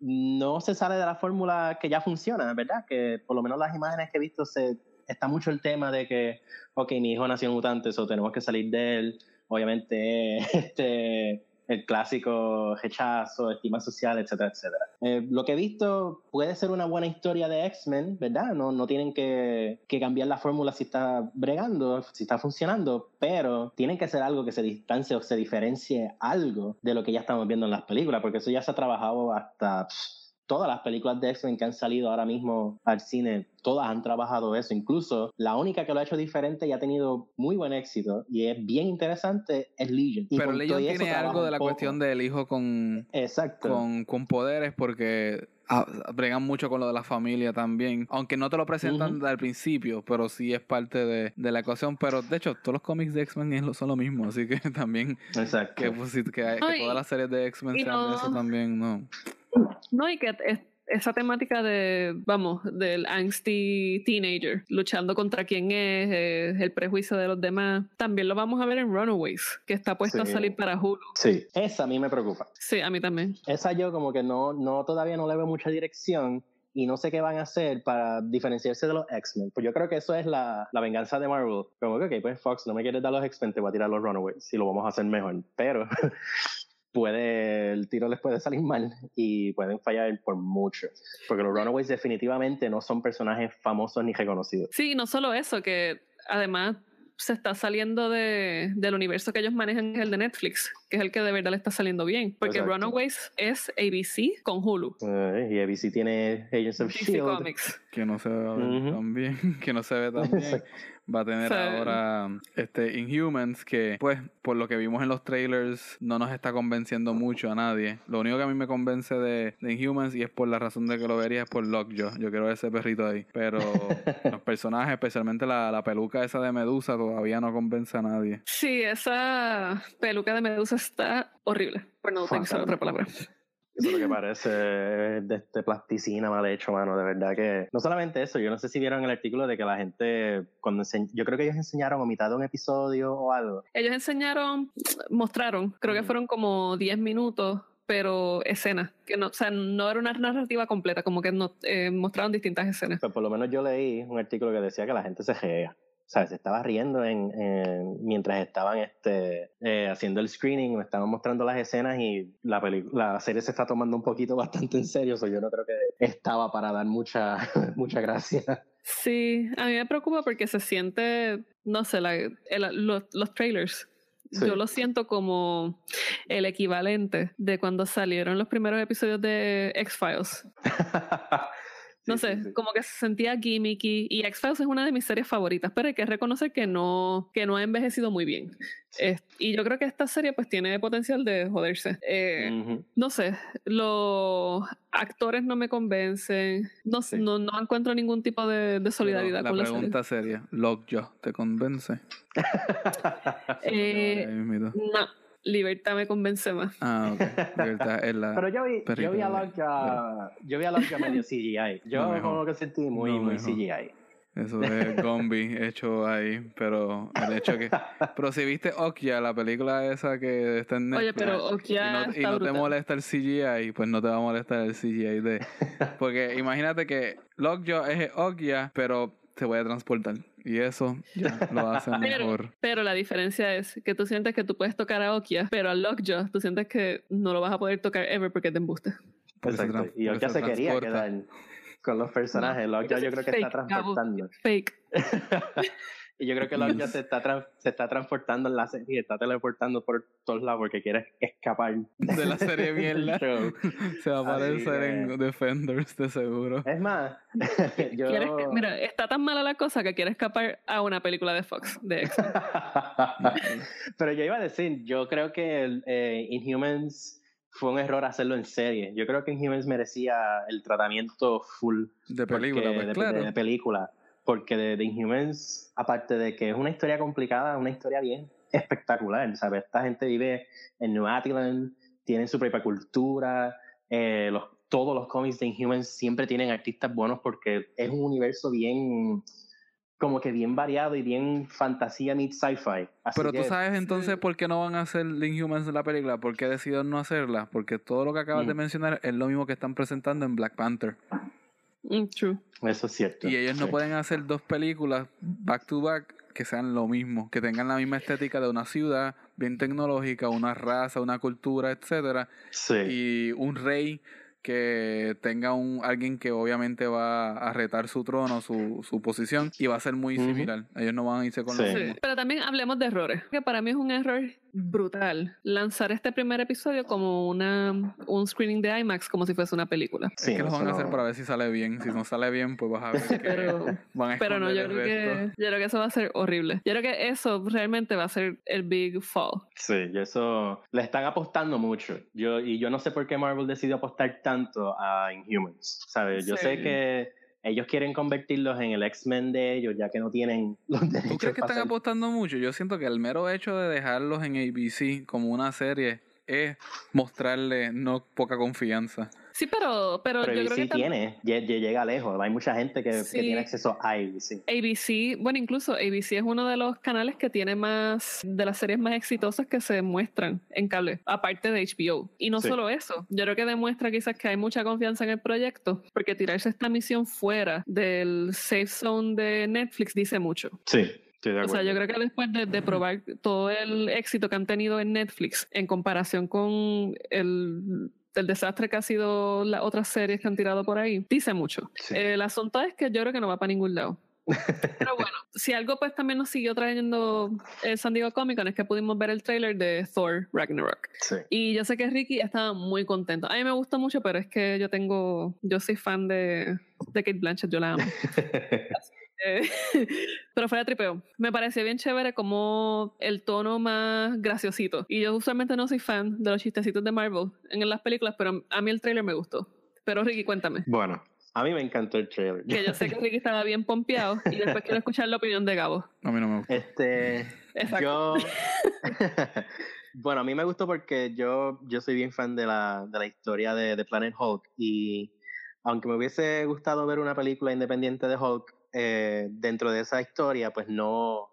no se sale de la fórmula que ya funciona, ¿verdad? Que por lo menos las imágenes que he visto se está mucho el tema de que, ok, mi hijo nació mutante, eso tenemos que salir de él. Obviamente, este, el clásico rechazo, estima social, etcétera, etcétera. Eh, lo que he visto puede ser una buena historia de X-Men, ¿verdad? No, no tienen que, que cambiar la fórmula si está bregando, si está funcionando, pero tienen que ser algo que se distancie o se diferencie algo de lo que ya estamos viendo en las películas, porque eso ya se ha trabajado hasta todas las películas de X-Men que han salido ahora mismo al cine, todas han trabajado eso. Incluso la única que lo ha hecho diferente y ha tenido muy buen éxito y es bien interesante es Legion. Y Pero Legion tiene algo de la poco. cuestión del hijo con, Exacto. con, con poderes porque ah, bregan mucho con lo de la familia también. Aunque no te lo presentan Ujú. al principio, pero sí es parte de, de la ecuación. Pero de hecho, todos los cómics de X-Men son lo mismo. Así que también Exacto. que, pues, que, que todas las series de X-Men sean de no- eso también, no. No, y que es- esa temática de, vamos, del angsty teenager, luchando contra quién es, eh, el prejuicio de los demás, también lo vamos a ver en Runaways, que está puesto a salir para Hulu. Sí, esa a mí me preocupa. Sí, a mí también. Esa yo como que no, no todavía no le veo mucha dirección y no sé qué van a hacer para diferenciarse de los X-Men. Pues yo creo que eso es la, la venganza de Marvel. Como que, ok, pues Fox, no me quieres dar los X-Men, te voy a tirar los Runaways y lo vamos a hacer mejor. Pero puede, el tiro les puede salir mal y pueden fallar por mucho. Porque los Runaways definitivamente no son personajes famosos ni reconocidos. Sí, y no solo eso, que además se está saliendo de, del universo que ellos manejan, que es el de Netflix, que es el que de verdad le está saliendo bien. Porque Exacto. Runaways es ABC con Hulu. Eh, y ABC tiene Agents of DC S.H.I.E.L.D. Comics. que no se ve Ujú. tan bien, que no se ve tan bien. Va a tener Sí. ahora este Inhumans que pues por lo que vimos en los trailers no nos está convenciendo mucho a nadie. Lo único que a mí me convence de, de Inhumans y es por la razón de que lo vería es por Lockjaw. Yo quiero ese perrito ahí. Pero los personajes, especialmente la, la peluca esa de Medusa, todavía no convence a nadie. Sí, esa peluca de Medusa está horrible, por no utilizar Fatal. otra palabra. Eso es lo que parece de este plasticina mal hecho, mano. De verdad que. No solamente eso, yo no sé si vieron el artículo de que la gente. cuando ense- Yo creo que ellos enseñaron a mitad de un episodio o algo. Ellos enseñaron, mostraron, creo que Ujú. fueron como 10 minutos, pero escenas, que no, o sea, no era una narrativa completa, como que no, eh, mostraron distintas escenas. Pero por lo menos yo leí un artículo que decía que la gente se rea. Sea, se estaba riendo en, en- mientras estaban este, eh, haciendo el screening, me estaban mostrando las escenas y la, la serie se está tomando un poquito bastante en serio. so yo no creo que estaba para dar mucha, mucha gracia. Sí, a mí me preocupa porque se siente, no sé, la- el- los, los trailers. Sí. Yo lo siento como el equivalente de cuando salieron los primeros episodios de X-Files. No Sí, sé, sí, sí. como que se sentía gimmicky. Y X-Files es una de mis series favoritas, pero hay que reconocer que no, que no ha envejecido muy bien. Y yo creo que esta serie pues tiene potencial de joderse. Eh. No sé, los actores no me convencen. No, no, no encuentro ningún tipo de, de solidaridad la con la serie. pregunta seria, Lockjaw, ¿te convence? Eh, no, Libertad me convence más. Ah, ok. Libertad es la... Pero yo vi, yo vi a Lockjaw, yo vi a Lockjaw medio CGI. Yo Lo mejor. como que sentí muy, muy mejor. CGI. Eso es Gombi hecho ahí, pero el hecho que... Pero si viste Okja, la película esa que está en Oye, Netflix, pero y Okja no, y no te molesta el CGI, pues no te va a molestar el CGI de... Porque imagínate que Lockjaw es Okja, pero te voy a transportar. Y eso ya lo hace mejor. pero la diferencia es que tú sientes que tú puedes tocar a Okia, pero a Lockjaw tú sientes que no lo vas a poder tocar ever porque te embuste. Exacto. Y Lockjaw se quería quedar con los personajes. Lockjaw yo creo que está Fake, transportando. Fake. y yo creo que Lockjaw se está, se está transportando en la serie, está teleportando por todos lados porque quiere escapar De la serie mierda. Se va a aparecer que- en Defenders, de seguro. Es más, yo... Quieres que- mira, está tan mala la cosa que quiere escapar a una película de Fox, de X. Pero yo iba a decir, yo creo que el, eh, Inhumans fue un error hacerlo en serie. Yo creo que Inhumans merecía el tratamiento full De porque- película, pues de, claro. de película. Porque de, de Inhumans, aparte de que es una historia complicada, es una historia bien espectacular. ¿sabes? Esta gente vive en New Atlant, tienen su propia cultura. eh, los, todos los cómics de Inhumans siempre tienen artistas buenos porque es un universo bien como que bien variado y bien fantasía meets sci-fi. Pero tú que- sabes entonces Sí. por qué no van a hacer The Inhumans en la película, por qué decidieron no hacerla, porque todo lo que acabas de Mm. mencionar es lo mismo que están presentando en Black Panther. Mm, true. Eso es cierto. Y ellos no Sí. pueden hacer dos películas back to back que sean lo mismo, que tengan la misma estética de una ciudad bien tecnológica, una raza, una cultura, etcétera, Sí. y un rey que tenga un alguien que obviamente va a retar su trono, su, su posición y va a ser muy similar. Ellos no van a irse con Sí. lo Sí, mismo. Pero también hablemos de errores. Que para mí es un error brutal lanzar este primer episodio como una un screening de IMAX como si fuese una película. Sí, es que lo van a hacer no- para ver si sale bien. Si no sale bien, pues vas a ver que Pero, van a pero no, yo creo, que, yo creo que eso va a ser horrible. Yo creo que eso realmente va a ser el big fall. Sí, y eso le están apostando mucho. Yo, y yo no sé por qué Marvel decidió apostar tanto a Inhumans. ¿Sabes? Yo Sí. sé que ellos quieren convertirlos en el X-Men de ellos, ya que no tienen los derechos. ¿Tú crees que están apostando mucho? Yo siento que el mero hecho de dejarlos en ABC como una serie es mostrarle no poca confianza. Sí, pero, pero, Pero yo creo que ABC tiene, lle- lle- llega lejos. Hay mucha gente que, tiene acceso a ABC. ABC, bueno, incluso ABC es uno de los canales que tiene más de las series más exitosas que se muestran en cable, aparte de HBO. Y no Sí. solo eso, yo creo que demuestra quizás que hay mucha confianza en el proyecto, porque tirarse esta misión fuera del safe zone de Netflix dice mucho. Sí, O sea, yo creo que después de, de probar todo el éxito que han tenido en Netflix en comparación con el, el desastre que ha sido las otras series que han tirado por ahí, dice mucho. Sí. El asunto es que yo creo que no va para ningún lado. Pero bueno, si algo pues también nos siguió trayendo el San Diego Comic Con es que pudimos ver el trailer de Thor Ragnarok. Sí. Y yo sé que Ricky estaba muy contento. A mí me gusta mucho, pero es que yo tengo, yo soy fan de, de Kate Blanchett, yo la amo. Pero fuera de tripeo. Me pareció bien chévere como el tono más graciosito. Y yo usualmente no soy fan de los chistecitos de Marvel en las películas, pero a mí el trailer me gustó. Pero Ricky, cuéntame. bueno, a mí me encantó el trailer. Que yo sé que Ricky estaba bien pompeado y después quiero escuchar la opinión de Gabo. A mí no me gusta. Este, Exacto. yo, bueno, a mí me gustó porque yo, yo soy bien fan de la, de la historia de, de Planet Hulk y aunque me hubiese gustado ver una película independiente de Hulk eh, dentro de esa historia, pues no,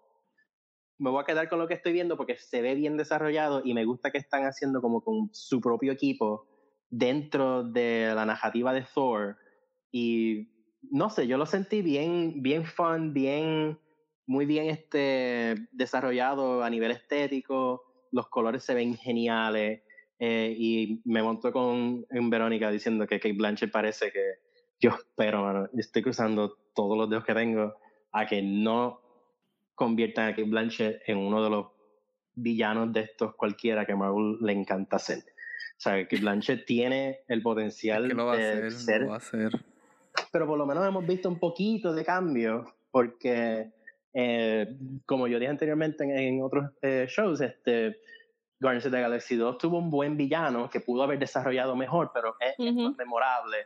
me voy a quedar con lo que estoy viendo porque se ve bien desarrollado y me gusta que están haciendo como con su propio equipo dentro de la narrativa de Thor. Y no sé, yo lo sentí bien, bien fun, bien, muy bien este, desarrollado a nivel estético, los colores se ven geniales eh, y me montó con Verónica diciendo que Kate Blanchett parece que yo espero, mano, estoy cruzando todos los dedos que tengo a que no conviertan a Kate Blanchett en uno de los villanos de estos cualquiera que Marvel le encanta hacer. O sea, que Blanchett tiene el potencial Es que lo va a de hacer, ser lo va a hacer. pero por lo menos hemos visto un poquito de cambio, porque eh, como yo dije anteriormente en, en otros eh, shows, este, Guardians of the Galaxy 2 tuvo un buen villano que pudo haber desarrollado mejor, pero es, es Ujú. más memorable.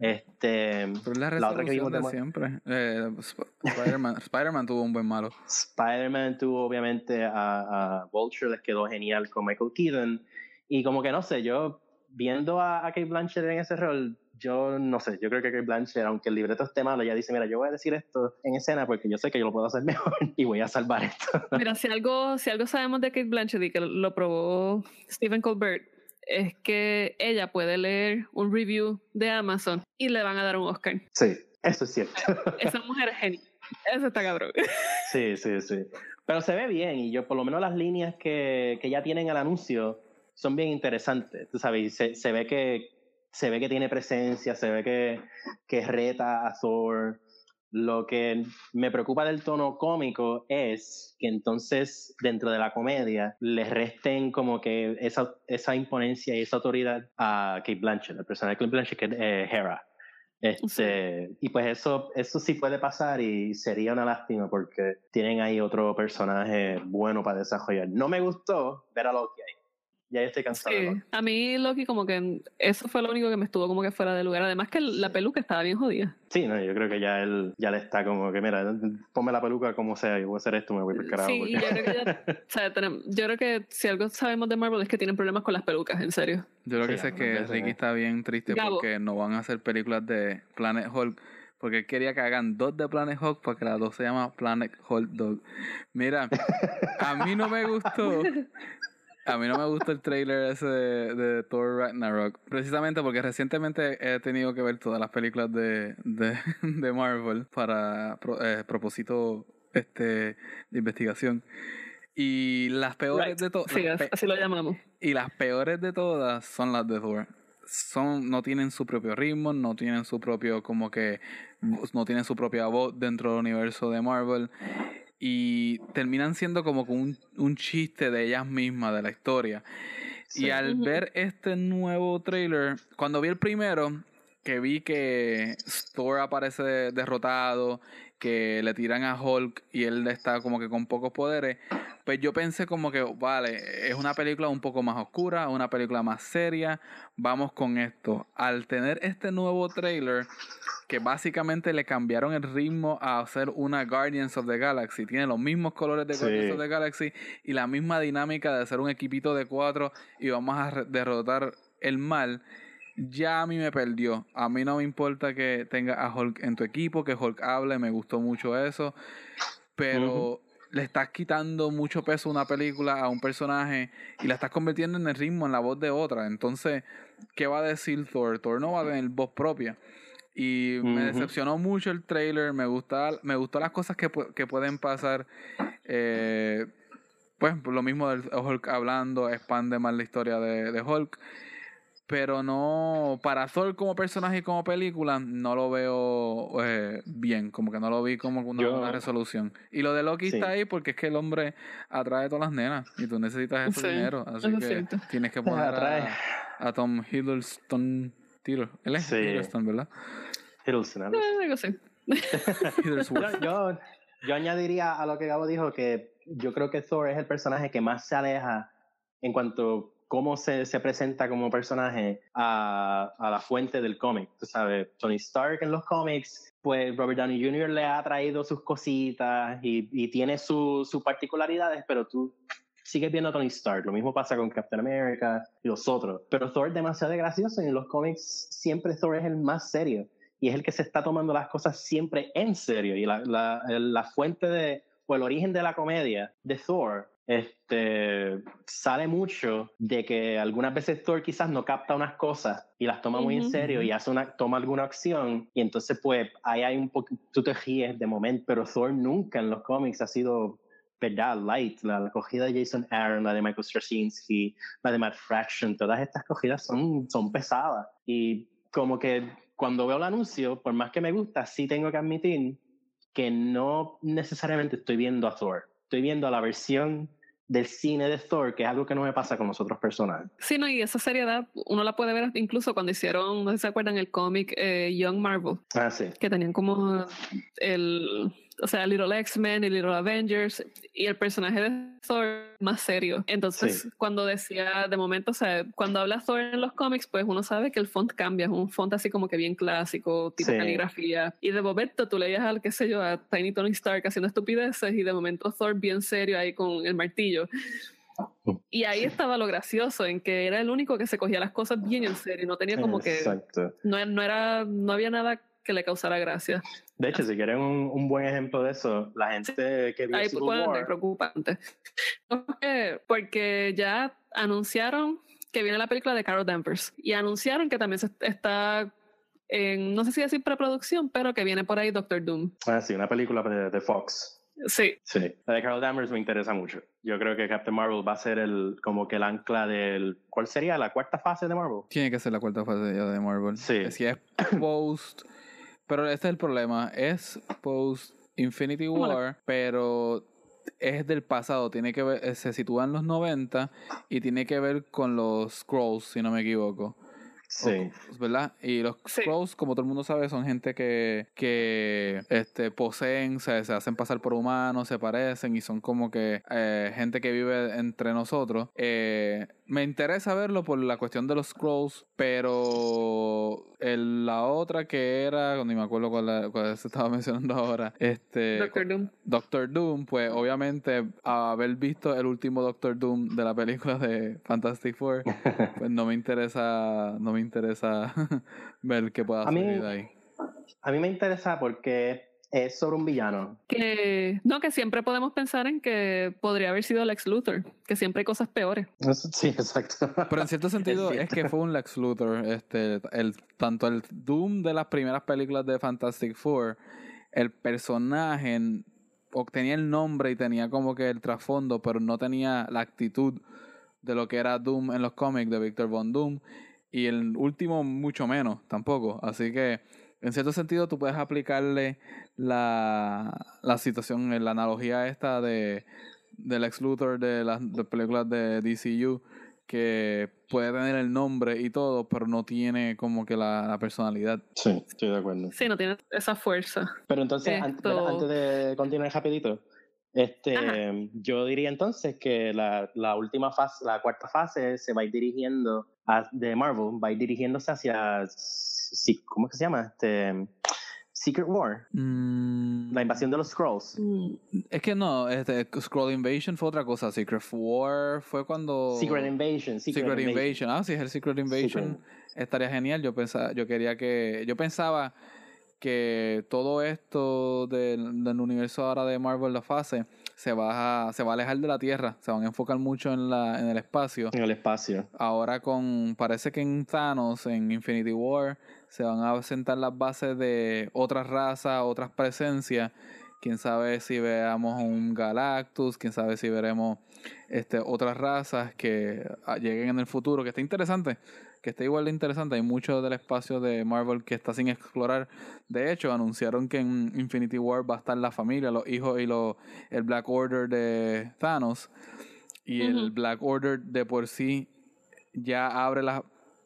Este, Pero la la otra que vimos de, siempre. Eh, Sp- Spider-Man Spider-Man tuvo un buen malo. Spider-Man tuvo obviamente a, a Vulture, les quedó genial con Michael Keaton. Y como que no sé, yo viendo a, a Kate Blanchett en ese rol, yo no sé, yo creo que Kate Blanchett, aunque el libreto esté malo, ella dice, mira, yo voy a decir esto en escena porque yo sé que yo lo puedo hacer mejor y voy a salvar esto. Mira, si algo, si algo sabemos de Kate Blanchett y que lo probó Stephen Colbert, es que ella puede leer un review de Amazon y le van a dar un Oscar. Sí, eso es cierto. Esa mujer es genial. Eso está cabrón. Sí, sí, sí. Pero se ve bien y yo por lo menos las líneas que, que ya tienen el anuncio son bien interesantes, tú sabes, se, se ve que se ve que tiene presencia, se ve que, que reta a Thor. Lo que me preocupa del tono cómico es que entonces dentro de la comedia le resten como que esa, esa imponencia y esa autoridad a Kate Blanchett, el personaje de Kate Blanchett que es eh, Hera. Este, Y pues eso, eso sí puede pasar y sería una lástima porque tienen ahí otro personaje bueno para desarrollar. No me gustó ver a Loki ahí. Ya estoy cansado. Sí. A mí Loki como que eso fue lo único que me estuvo como que fuera de lugar. Además que la peluca estaba bien jodida. Sí, no, yo creo que ya él ya le está como que, mira, ponme la peluca como sea, yo voy a hacer esto, me voy el carajo. Sí, porque- y yo creo que ya, o sea, tenemos- yo creo que si algo sabemos de Marvel es que tienen problemas con las pelucas, en serio. Yo lo Sí, que sé es que Ricky está bien triste Gabo. porque no van a hacer películas de Planet Hulk. Porque él quería que hagan dos de Planet Hulk para que las dos se llama Planet Hulk Dog. Mira, a mí no me gustó. A mí no me gustó el trailer ese de, de Thor Ragnarok. Precisamente porque recientemente he tenido que ver todas las películas de, de, de Marvel para eh, propósito este, de investigación. Y las peores Right. de todas. Sí, así, así lo llamamos. Y las peores de todas son las de Thor. Son, no tienen su propio ritmo, no tienen su propio, como que, no tienen su propia voz dentro del universo de Marvel. Y terminan siendo como que un, un chiste de ellas mismas, de la historia. Sí. Y al ver este nuevo trailer, cuando vi el primero, que vi que Thor aparece derrotado, que le tiran a Hulk y él está como que con pocos poderes, pues yo pensé como que, vale, es una película un poco más oscura, una película más seria, vamos con esto. Al tener este nuevo trailer, que básicamente le cambiaron el ritmo a hacer una Guardians of the Galaxy, tiene los mismos colores de Sí. Guardians of the Galaxy y la misma dinámica de hacer un equipito de cuatro y vamos a derrotar el mal. Ya a mí me perdió. A mí no me importa que tenga a Hulk en tu equipo, que Hulk hable, me gustó mucho eso. Pero le estás quitando mucho peso a una película, a un personaje, y la estás convirtiendo en el ritmo, en la voz de otra. Entonces, ¿qué va a decir Thor? Thor no va a tener voz propia. Y me decepcionó mucho el trailer, me gusta, me gustó las cosas que, que pueden pasar. Eh, pues lo mismo del Hulk hablando, expande más la historia de, de Hulk pero no para Thor como personaje y como película no lo veo eh, bien como que no lo vi como una, resolución. Y lo de Loki está ahí porque es que el hombre atrae a todas las nenas y tú necesitas ese dinero así que tienes que poner a, Tom Hiddleston tiro él es Hiddleston ¿verdad? Hiddleston eh, yo, yo añadiría a lo que Gabo dijo que yo creo que Thor es el personaje que más se aleja en cuanto cómo se, se presenta como personaje a, la fuente del cómic. Tú sabes, Tony Stark en los cómics, pues Robert Downey Jr. le ha traído sus cositas y, y tiene sus particularidades, pero tú sigues viendo a Tony Stark. Lo mismo pasa con Captain America y los otros. Pero Thor es demasiado gracioso y en los cómics siempre Thor es el más serio y es el que se está tomando las cosas siempre en serio. Y la, la, la fuente de, o el origen de la comedia de Thor este, sale mucho de que algunas veces Thor quizás no capta unas cosas y las toma muy en serio y hace una, toma alguna acción y entonces pues ahí hay un poco, tú te ríes de momento, pero Thor nunca en los cómics ha sido verdad, light, la, cogida de Jason Aaron, la de Michael Straczynski, la de Matt Fraction, todas estas cogidas son, son pesadas. Y como que cuando veo el anuncio, por más que me gusta, sí tengo que admitir que no necesariamente estoy viendo a Thor estoy viendo la versión del cine de Thor, que es algo que no me pasa con los otros personajes. Sí, no, y esa seriedad uno la puede ver incluso cuando hicieron, no sé si se acuerdan, el cómic eh, Young Marvel. Ah, sí. Que tenían como el o sea, Little X-Men y Little Avengers, y el personaje de Thor más serio. Entonces, cuando decía, de momento, o sea, cuando habla Thor en los cómics, pues uno sabe que el font cambia, es un font así como que bien clásico, tipo caligrafía. Y de momento tú leías al, qué sé yo, a Tiny Tony Stark haciendo estupideces, y de momento Thor bien serio ahí con el martillo. Y ahí estaba lo gracioso, en que era el único que se cogía las cosas bien en serio, no tenía como que... No, no, era, no había nada que le causara gracia. De hecho, si quieren un, un buen ejemplo de eso, la gente que vio Ahí Civil War... preocupante. Porque ya anunciaron que viene la película de Carol Danvers y anunciaron que también se está en, no sé si decir preproducción, pero que viene por ahí Doctor Doom. Ah, sí, una película de, de Fox. Sí. Sí. La de Carol Danvers me interesa mucho. Yo creo que Captain Marvel va a ser el como que el ancla del ¿cuál sería la cuarta fase de Marvel? Tiene que ser la cuarta fase de Marvel. Sí. Si es post pero este es el problema, es post Infinity War, pero es del pasado, tiene que ver, se sitúa en los 90 y tiene que ver con los Scrolls, si no me equivoco. Sí. ¿Verdad? Y los Scrolls, como todo el mundo sabe, son gente que, que este, poseen, se, se hacen pasar por humanos, se parecen y son como que eh, gente que vive entre nosotros. Eh, me interesa verlo por la cuestión de los Scrolls, pero el, la otra que era, ni me acuerdo cuál, cuál, se estaba mencionando ahora, este Doctor Doom. Doctor Doom, pues obviamente haber visto el último Doctor Doom de la película de Fantastic Four, pues no me interesa, no me interesa ver qué pueda salir ahí. A mí me interesa porque es sobre un villano. Que no, que siempre podemos pensar en que podría haber sido Lex Luthor, que siempre hay cosas peores. Sí, exacto. Pero en cierto sentido es, que fue un Lex Luthor, este, el, tanto el Doom de las primeras películas de Fantastic Four, el personaje obtenía el nombre y tenía como que el trasfondo, pero no tenía la actitud de lo que era Doom en los cómics de Victor Von Doom. Y el último mucho menos, tampoco. Así que en cierto sentido tú puedes aplicarle la, la situación, la analogía esta de del ex Luthor de las películas de DCU que puede tener el nombre y todo, pero no tiene como que la, personalidad. Sí, estoy de acuerdo. Sí, no tiene esa fuerza. Pero entonces, antes, de continuar rapidito, este, yo diría entonces que la, la, última fase, la cuarta fase, se va a ir dirigiendo a, de Marvel, va a ir dirigiéndose hacia ¿cómo es que se llama? Este, Secret War. Mm. La invasión de los Scrolls. Mm. Es que no, este, Scroll Invasion fue otra cosa. Secret War fue cuando. Secret Invasion. Secret, Invasion. Ah, sí, es el Secret Invasion. estaría genial. Yo pensaba, yo quería que, yo pensaba que todo esto del, del universo ahora de Marvel, la fase, se va, a, se va a alejar de la Tierra, se van a enfocar mucho en, la, en el espacio. En el espacio. Ahora con, parece que en Thanos, en Infinity War, se van a sentar las bases de otras razas, otras presencias. Quién sabe si veamos un Galactus, quién sabe si veremos este, otras razas que ah, lleguen en el futuro, que está interesante que está igual de interesante. Hay mucho del espacio de Marvel que está sin explorar. De hecho, anunciaron que en Infinity War va a estar la familia, los hijos y los, el Black Order de Thanos. Y el Black Order de por sí ya abre las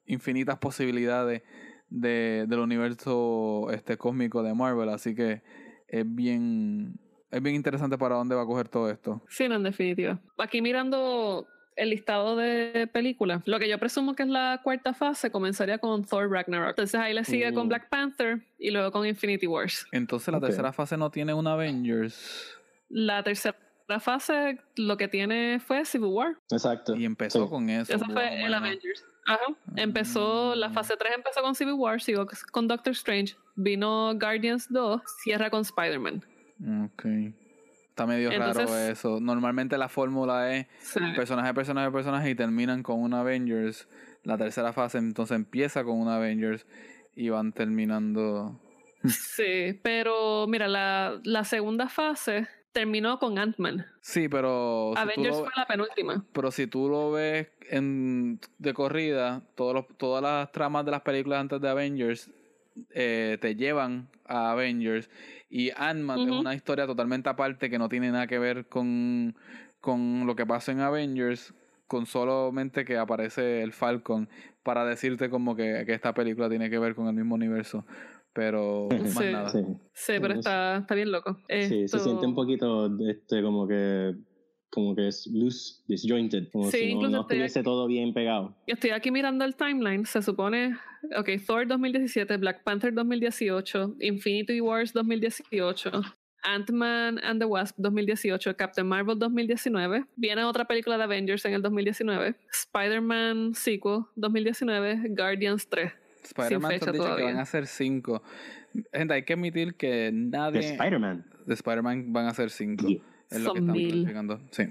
infinitas posibilidades de, del universo este cósmico de Marvel. Así que es bien es bien interesante para dónde va a coger todo esto. Sí, no, en definitiva. Aquí mirando el listado de películas, lo que yo presumo que es la cuarta fase comenzaría con Thor Ragnarok. Entonces ahí le sigue con mm. Black Panther y luego con Infinity Wars. Entonces la tercera fase no tiene un Avengers. La tercera fase lo que tiene fue Civil War. Exacto. Y empezó con eso. Eso fue el Avengers. Ajá. Empezó, la fase 3 empezó con Civil War, siguió con Doctor Strange, vino Guardians 2, cierra con Spider-Man. Ok. Está medio raro eso. Normalmente la fórmula es personaje, personaje, personaje y terminan con un Avengers. La tercera fase entonces empieza con un Avengers y van terminando. Sí, pero mira, la, la segunda fase terminó con Ant-Man. Sí, pero. Avengers fue la penúltima. Pero si tú lo ves en, de corrida, todos todas las tramas de las películas antes de Avengers eh, te llevan a Avengers. Y Ant-Man es una historia totalmente aparte que no tiene nada que ver con, con lo que pasa en Avengers, con solamente que aparece el Falcon para decirte como que, que esta película tiene que ver con el mismo universo. Pero más nada. Sí, pero está, está bien loco. Sí, se siente un poquito este, como que como que es loose, disjointed, como si no, estuviese todo bien pegado. Yo estoy aquí mirando el timeline, se supone, ok, Thor 2017, Black Panther 2018, Infinity Wars 2018, Ant-Man and the Wasp 2018, Captain Marvel 2019, viene otra película de Avengers en el 2019, Spider-Man sequel 2019, Guardians 3. Spider-Man dicho que van a ser 5. Gente, hay que admitir que nadie... De Spider-Man. De Spider-Man van a ser 5. Es lo que estamos planificando. Sí.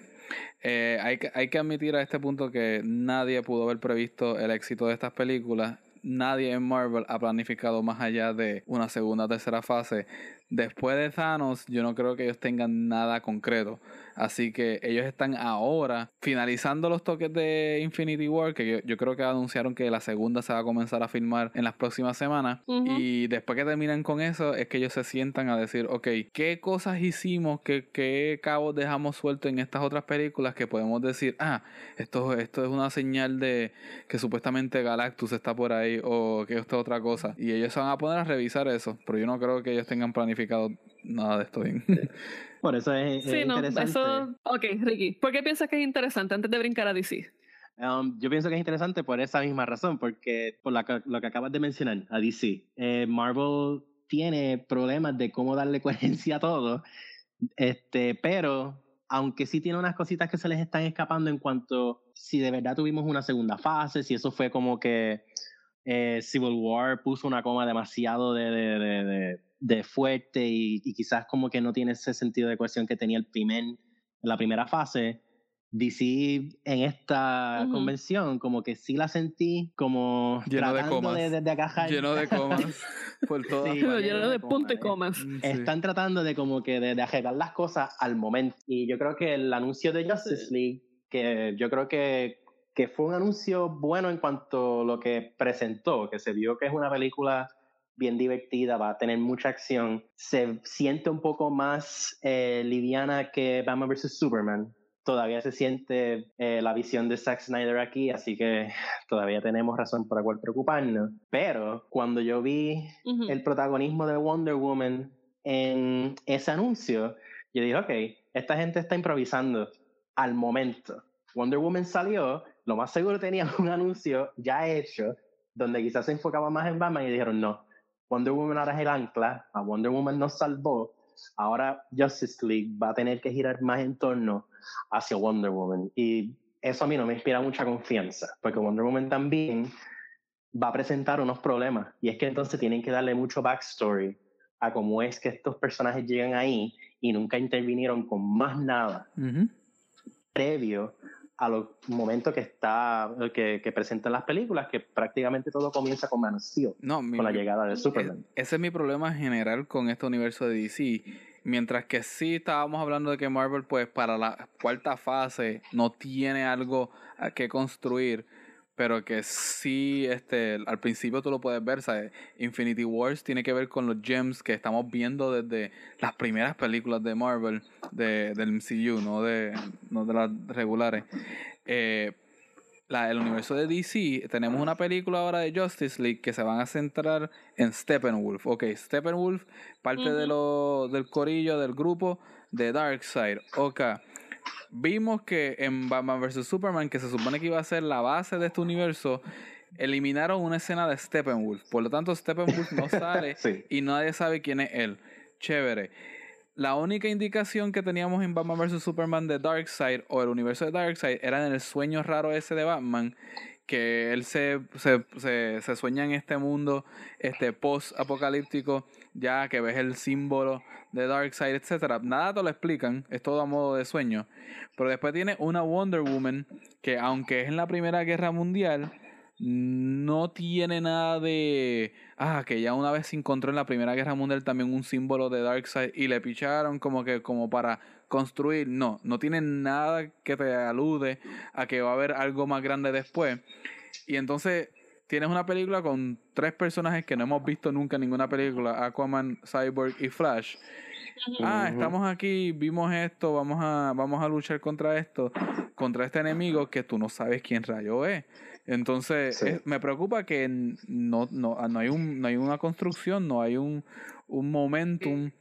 Eh, hay, que, hay que admitir a este punto que nadie pudo haber previsto el éxito de estas películas. Nadie en Marvel ha planificado más allá de una segunda o tercera fase. Después de Thanos, yo no creo que ellos tengan nada concreto. Así que ellos están ahora finalizando los toques de Infinity War, que yo, creo que anunciaron que la segunda se va a comenzar a filmar en las próximas semanas. Y después que terminan con eso, es que ellos se sientan a decir, ok, ¿qué cosas hicimos? ¿Qué, qué cabos dejamos sueltos en estas otras películas que podemos decir, ah, esto, esto es una señal de que supuestamente Galactus está por ahí o que esto es otra cosa? Y ellos se van a poner a revisar eso, pero yo no creo que ellos tengan planificado nada de esto bien. Por eso es, sí, no, Eso, ok, Ricky, ¿por qué piensas que es interesante antes de brincar a DC? Um, yo pienso que es interesante por esa misma razón, porque por la, lo que acabas de mencionar, a DC. Eh, Marvel tiene problemas de cómo darle coherencia a todo, este, pero aunque sí tiene unas cositas que se les están escapando en cuanto si de verdad tuvimos una segunda fase, si eso fue como que eh, Civil War puso una coma demasiado de, de de fuerte y, quizás como que no tiene ese sentido de cohesión que tenía el primer, la primera fase. DC en esta convención como que sí la sentí como lleno de comas. de, de, lleno de comas por todo lleno de puntos y comas. Mm, están tratando de como que de, de arreglar las cosas al momento. Y yo creo que el anuncio de Justice League que yo creo que que fue un anuncio bueno en cuanto a lo que presentó que se vio que es una película bien divertida, va a tener mucha acción. Se siente un poco más eh, liviana que Batman vs. Superman. Todavía se siente eh, la visión de Zack Snyder aquí, así que todavía tenemos razón por la cual preocuparnos. Pero cuando yo vi el protagonismo de Wonder Woman en ese anuncio, yo dije, ok, esta gente está improvisando al momento. Wonder Woman salió, lo más seguro tenía un anuncio ya hecho, donde quizás se enfocaba más en Batman y dijeron, no, Wonder Woman ahora es el ancla, a Wonder Woman nos salvó, ahora Justice League va a tener que girar más en torno hacia Wonder Woman. Y eso a mí no me inspira mucha confianza, porque Wonder Woman también va a presentar unos problemas. Y es que entonces tienen que darle mucho backstory a cómo es que estos personajes llegan ahí y nunca intervinieron con más nada previo a los momentos que está que, que, presentan las películas, que prácticamente todo comienza con Man of Steel, no, con la llegada de e, Superman. Ese es mi problema general con este universo de DC. Mientras que sí estábamos hablando de que Marvel, pues para la cuarta fase no tiene algo que construir pero que sí, este, al principio tú lo puedes ver, ¿sabes? Infinity Wars tiene que ver con los gems que estamos viendo desde las primeras películas de Marvel, de, del MCU, no de, no de las regulares. Eh, la, el universo de DC, tenemos una película ahora de Justice League que se van a centrar en Steppenwolf. Ok, Steppenwolf, parte de lo, del corillo, del grupo de Darkseid. Ok vimos que en Batman vs. Superman, que se supone que iba a ser la base de este universo, eliminaron una escena de Steppenwolf. Por lo tanto, Steppenwolf no sale y nadie sabe quién es él. Chévere. La única indicación que teníamos en Batman vs. Superman de Darkseid o el universo de Darkseid era en el sueño raro ese de Batman que él se, se, se, sueña en este mundo este post-apocalíptico, ya que ves el símbolo de Darkseid, etcétera. Nada te lo explican, es todo a modo de sueño. Pero después tiene una Wonder Woman que, aunque es en la Primera Guerra Mundial, no tiene nada de. Ah, que ya una vez se encontró en la Primera Guerra Mundial también un símbolo de Darkseid y le picharon como que como para construir. No, no tiene nada que te alude a que va a haber algo más grande después. Y entonces tienes una película con tres personajes que no hemos visto nunca en ninguna película: Aquaman, Cyborg y Flash. Ah, estamos aquí, vimos esto, vamos a, vamos a luchar contra esto, contra este enemigo que tú no sabes quién rayo es. Entonces, me preocupa que no, no, no, hay un, no hay una construcción, no hay un, un momentum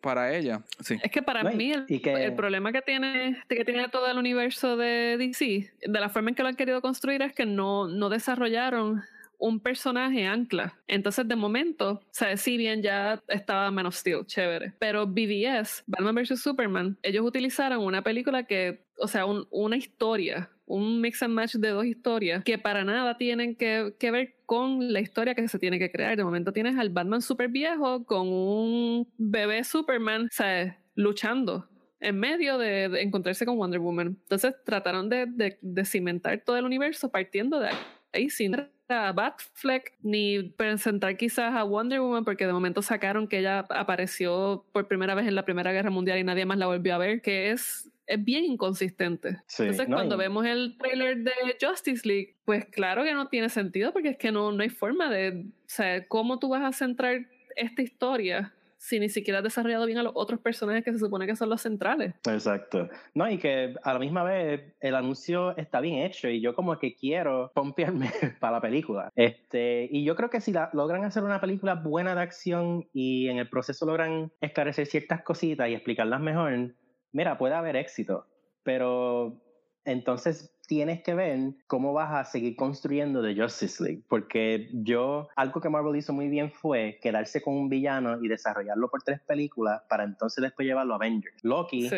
para ella. Sí. Es que para mí el, problema que tiene, que tiene todo el universo de DC, de la forma en que lo han querido construir, es que no, no desarrollaron un personaje ancla. Entonces, de momento, o sea, si bien ya estaba Man of Steel, chévere, pero BBS, Batman vs. Superman, ellos utilizaron una película que, o sea, una historia un mix and match de dos historias que para nada tienen que, ver con la historia que se tiene que crear. De momento tienes al Batman super viejo con un bebé Superman, ¿sabes? Luchando en medio de, encontrarse con Wonder Woman. Entonces trataron de, cimentar todo el universo partiendo de ahí sin a Batfleck ni presentar quizás a Wonder Woman porque de momento sacaron que ella apareció por primera vez en la Primera Guerra Mundial y nadie más la volvió a ver, que es es bien inconsistente. Entonces, cuando vemos el trailer de Justice League, pues claro que no tiene sentido porque es que no, no hay forma de, o sea, cómo tú vas a centrar esta historia si ni siquiera has desarrollado bien a los otros personajes que se supone que son los centrales. Exacto. No, y que a la misma vez el anuncio está bien hecho y yo como que quiero pompearme para la película. Este, y yo creo que si logran hacer una película buena de acción y en el proceso logran esclarecer ciertas cositas y explicarlas mejor, mira, puede haber éxito, pero entonces tienes que ver cómo vas a seguir construyendo The Justice League, porque yo, algo que Marvel hizo muy bien fue quedarse con un villano y desarrollarlo por tres películas para entonces después llevarlo a Avengers. Loki,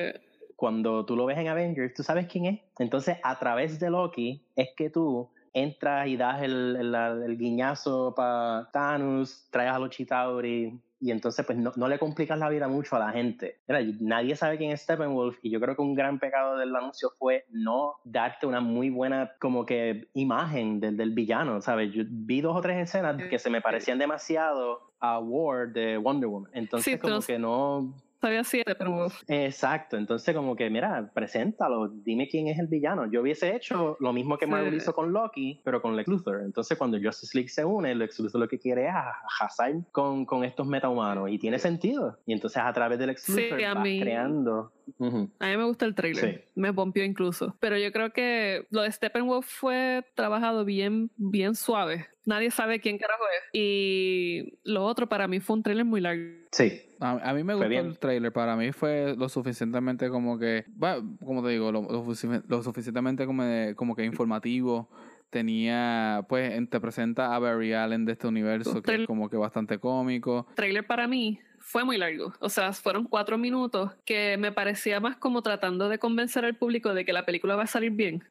cuando tú lo ves en Avengers, tú sabes quién es. Entonces, a través de Loki es que tú entras y das el, el, el guiñazo para Thanos, traes a los Chitauri, y entonces pues no, no, le complicas la vida mucho a la gente. nadie sabe quién es Steppenwolf y yo creo que un gran pecado del anuncio fue no darte una muy buena como que imagen del, del villano, ¿sabes? Yo vi dos o tres escenas que se me parecían demasiado a War de Wonder Woman. Entonces como que no sabía siete, pero... Exacto, entonces como que, mira, preséntalo, dime quién es el villano. Yo hubiese hecho lo mismo que Marvel hizo con Loki, pero con Lex Luthor. Entonces cuando Justice League se une, Lex Luthor lo que quiere es arrasar con, con estos metahumanos y tiene sentido. Y entonces a través de Lex Luthor sí, creando... A mí me gusta el trailer, me pompió incluso. Pero yo creo que lo de Steppenwolf fue trabajado bien, bien suave. Nadie sabe quién carajo es. Y lo otro para mí fue un trailer muy largo. Sí. A, mí me gustó el trailer. Para mí fue lo suficientemente como que. como te digo, lo, suficientemente como, como que informativo tenía, pues, te presenta a Barry Allen de este universo, que es como que bastante cómico. Trailer para mí fue muy largo. O sea, fueron cuatro minutos que me parecía más como tratando de convencer al público de que la película va a salir bien.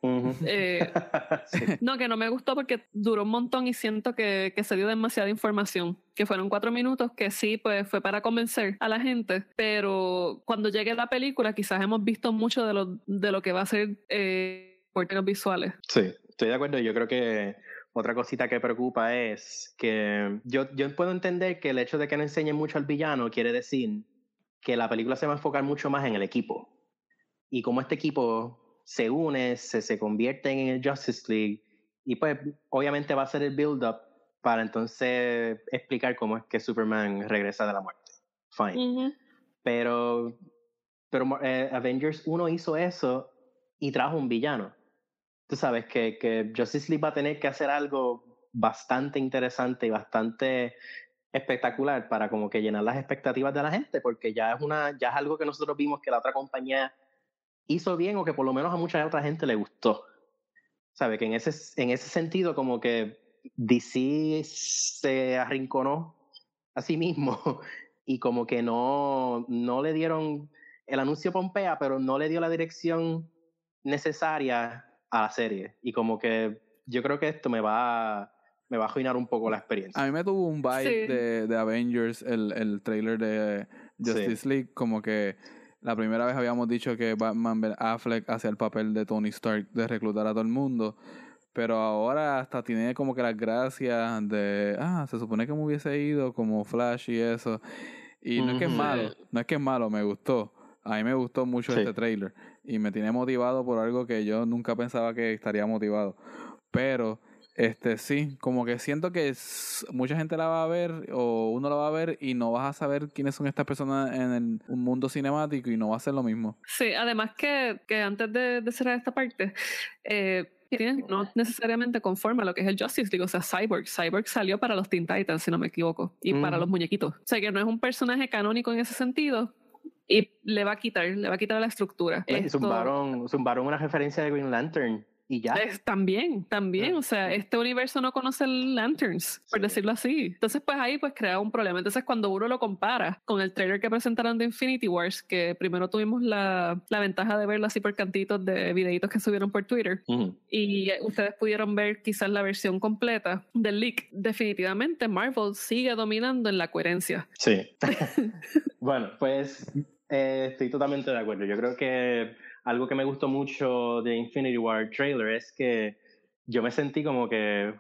Eh, no, que no me gustó porque duró un montón y siento que, que se dio demasiada información. Que fueron cuatro minutos que sí, pues fue para convencer a la gente. Pero cuando llegue la película, quizás hemos visto mucho de lo, de lo que va a ser eh, por términos visuales. Sí, estoy de acuerdo. Yo creo que otra cosita que preocupa es que yo, yo puedo entender que el hecho de que no enseñe mucho al villano quiere decir que la película se va a enfocar mucho más en el equipo. Y como este equipo se une, se, se convierte en el Justice League, y pues obviamente va a ser el build-up para entonces explicar cómo es que Superman regresa de la muerte. Fine. Pero, pero eh, Avengers 1 hizo eso y trajo un villano tú sabes que, que Justice League va a tener que hacer algo bastante interesante y bastante espectacular para como que llenar las expectativas de la gente, porque ya es una, ya es algo que nosotros vimos que la otra compañía hizo bien o que por lo menos a mucha otra gente le gustó. ¿Sabe? Que en ese, en ese sentido como que DC se arrinconó a sí mismo y como que no, no le dieron el anuncio Pompea, pero no le dio la dirección necesaria a la serie. Y como que yo creo que esto me va a, me va a arruinar un poco la experiencia. A mí me tuvo un vibe de, de, Avengers, el, el trailer de Justice League, como que la primera vez habíamos dicho que Batman Ben Affleck hacía el papel de Tony Stark de reclutar a todo el mundo. Pero ahora hasta tiene como que las gracias de, ah, se supone que me hubiese ido como Flash y eso. Y no es que es malo, no es que es malo, me gustó. A mí me gustó mucho este trailer y me tiene motivado por algo que yo nunca pensaba que estaría motivado. Pero, este sí, como que siento que mucha gente la va a ver o uno la va a ver y no vas a saber quiénes son estas personas en el, un mundo cinemático y no va a ser lo mismo. Sí, además que, que antes de, de cerrar esta parte, eh, no necesariamente conforme a lo que es el Justice League, o sea, Cyborg. Cyborg salió para los Teen Titans, si no me equivoco, y para los muñequitos. O sea, que no es un personaje canónico en ese sentido, y le va a quitar, le va a quitar la estructura. Es un varón, es un varón una referencia de Green Lantern y ya. también, también, o sea, este universo no conoce Lanterns, por decirlo así. Entonces, pues ahí pues crea un problema. Entonces, cuando uno lo compara con el trailer que presentaron de Infinity Wars, que primero tuvimos la, la ventaja de verlo así por cantitos de videitos que subieron por Twitter, y ustedes pudieron ver quizás la versión completa del leak, definitivamente Marvel sigue dominando en la coherencia. Sí. bueno, pues eh, estoy totalmente de acuerdo. Yo creo que algo que me gustó mucho de Infinity War trailer es que yo me sentí como que,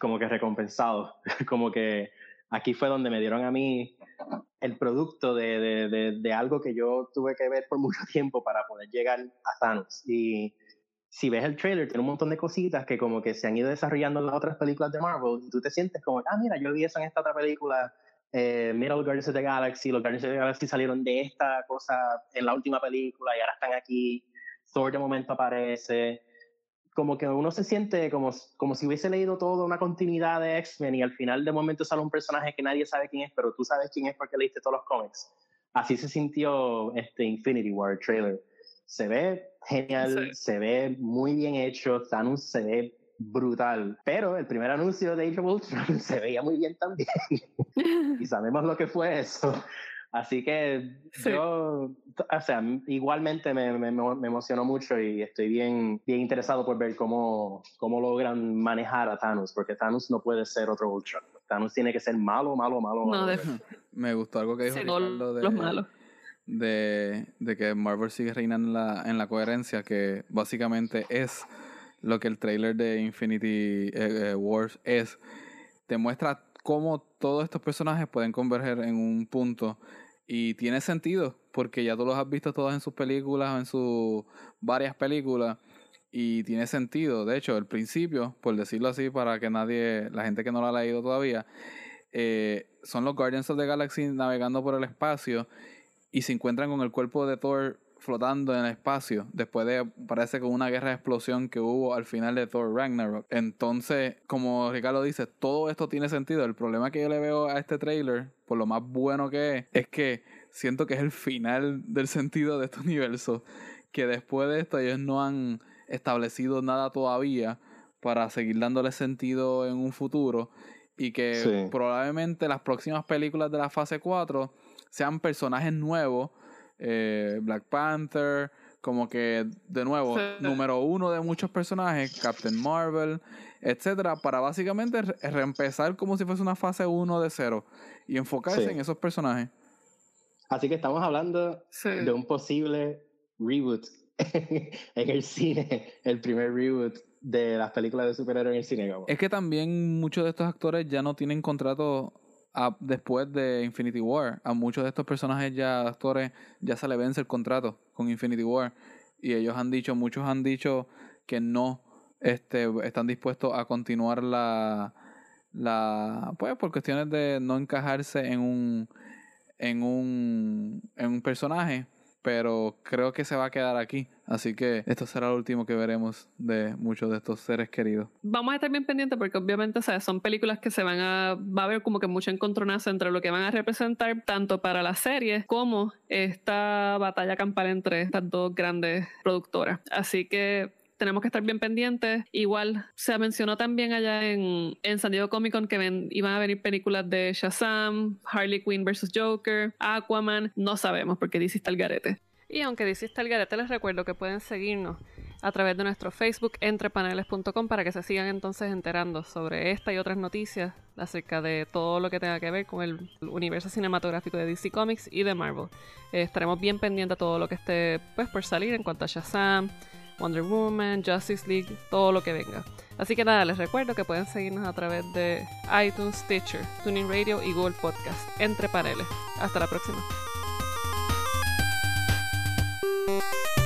como que recompensado, como que aquí fue donde me dieron a mí el producto de, de, de, algo que yo tuve que ver por mucho tiempo para poder llegar a Thanos. Y si ves el trailer, tiene un montón de cositas que como que se han ido desarrollando en las otras películas de Marvel y tú te sientes como, ah, mira, yo vi eso en esta otra película, eh, mira los Guardians of the Galaxy, los Guardians of the Galaxy salieron de esta cosa en la última película y ahora están aquí, Thor de momento aparece, como que uno se siente como, como si hubiese leído toda una continuidad de X-Men y al final de momento sale un personaje que nadie sabe quién es, pero tú sabes quién es porque leíste todos los cómics. Así se sintió este Infinity War trailer. Se ve genial, se ve muy bien hecho, Thanos se ve brutal. Pero el primer anuncio de Age of Ultron se veía muy bien también. y sabemos lo que fue eso. Así que yo, o sea, igualmente me, me, me, emocionó mucho y estoy bien, bien interesado por ver cómo, cómo logran manejar a Thanos, porque Thanos no puede ser otro Ultron. Thanos tiene que ser malo, malo, malo. malo. Me gustó algo que dijo Ricardo de, los malos. De, de que Marvel sigue reinando en la, en la coherencia, que básicamente es lo que el trailer de Infinity eh, eh, Wars es. Te muestra cómo todos estos personajes pueden converger en un punto. Y tiene sentido, porque ya tú los has visto todos en sus películas o en sus varias películas. Y tiene sentido. De hecho, el principio, por decirlo así, para que nadie, la gente que no lo ha leído todavía, eh, son los Guardians of the Galaxy navegando por el espacio y se encuentran con el cuerpo de Thor flotando en el espacio después de, parece que una guerra de explosión que hubo al final de Thor Ragnarok. Entonces, como Ricardo dice, todo esto tiene sentido. El problema que yo le veo a este trailer, por lo más bueno que es, es que siento que es el final del sentido de este universo. Que después de esto ellos no han establecido nada todavía para seguir dándole sentido en un futuro. Y que probablemente las próximas películas de la fase 4 sean personajes nuevos, eh, Black Panther, como que de nuevo, número uno de muchos personajes, Captain Marvel, etcétera, para básicamente reempezar como si fuese una fase 1 de cero y enfocarse en esos personajes. Así que estamos hablando de un posible reboot en el cine, el primer reboot de las películas de superhéroes en el cine. Es que también muchos de estos actores ya no tienen contrato después de Infinity War. A muchos de estos personajes ya, actores, ya se le vence el contrato con Infinity War. Y ellos han dicho, muchos han dicho que no este, están dispuestos a continuar la, la, pues por cuestiones de no encajarse en un, en un, en un personaje pero creo que se va a quedar aquí. Así que esto será lo último que veremos de muchos de estos seres queridos. Vamos a estar bien pendientes porque obviamente son películas que se van a... Va a haber como que mucho encontronazo entre lo que van a representar tanto para la serie como esta batalla campal entre estas dos grandes productoras. Así que tenemos que estar bien pendientes. Igual se mencionó también allá en, en San Diego Comic Con que iban a venir películas de Shazam, Harley Quinn vs. Joker, Aquaman. No sabemos porque DC está el garete. Y aunque DC está el garete, les recuerdo que pueden seguirnos a través de nuestro Facebook entrepaneles.com para que se sigan entonces enterando sobre esta y otras noticias acerca de todo lo que tenga que ver con el universo cinematográfico de DC Comics y de Marvel. Estaremos bien pendientes a todo lo que esté pues por salir en cuanto a Shazam, Wonder Woman, Justice League, todo lo que venga. Así que nada, les recuerdo que pueden seguirnos a través de iTunes, Stitcher, Tuning Radio y Google Podcast, entre paneles. Hasta la próxima. you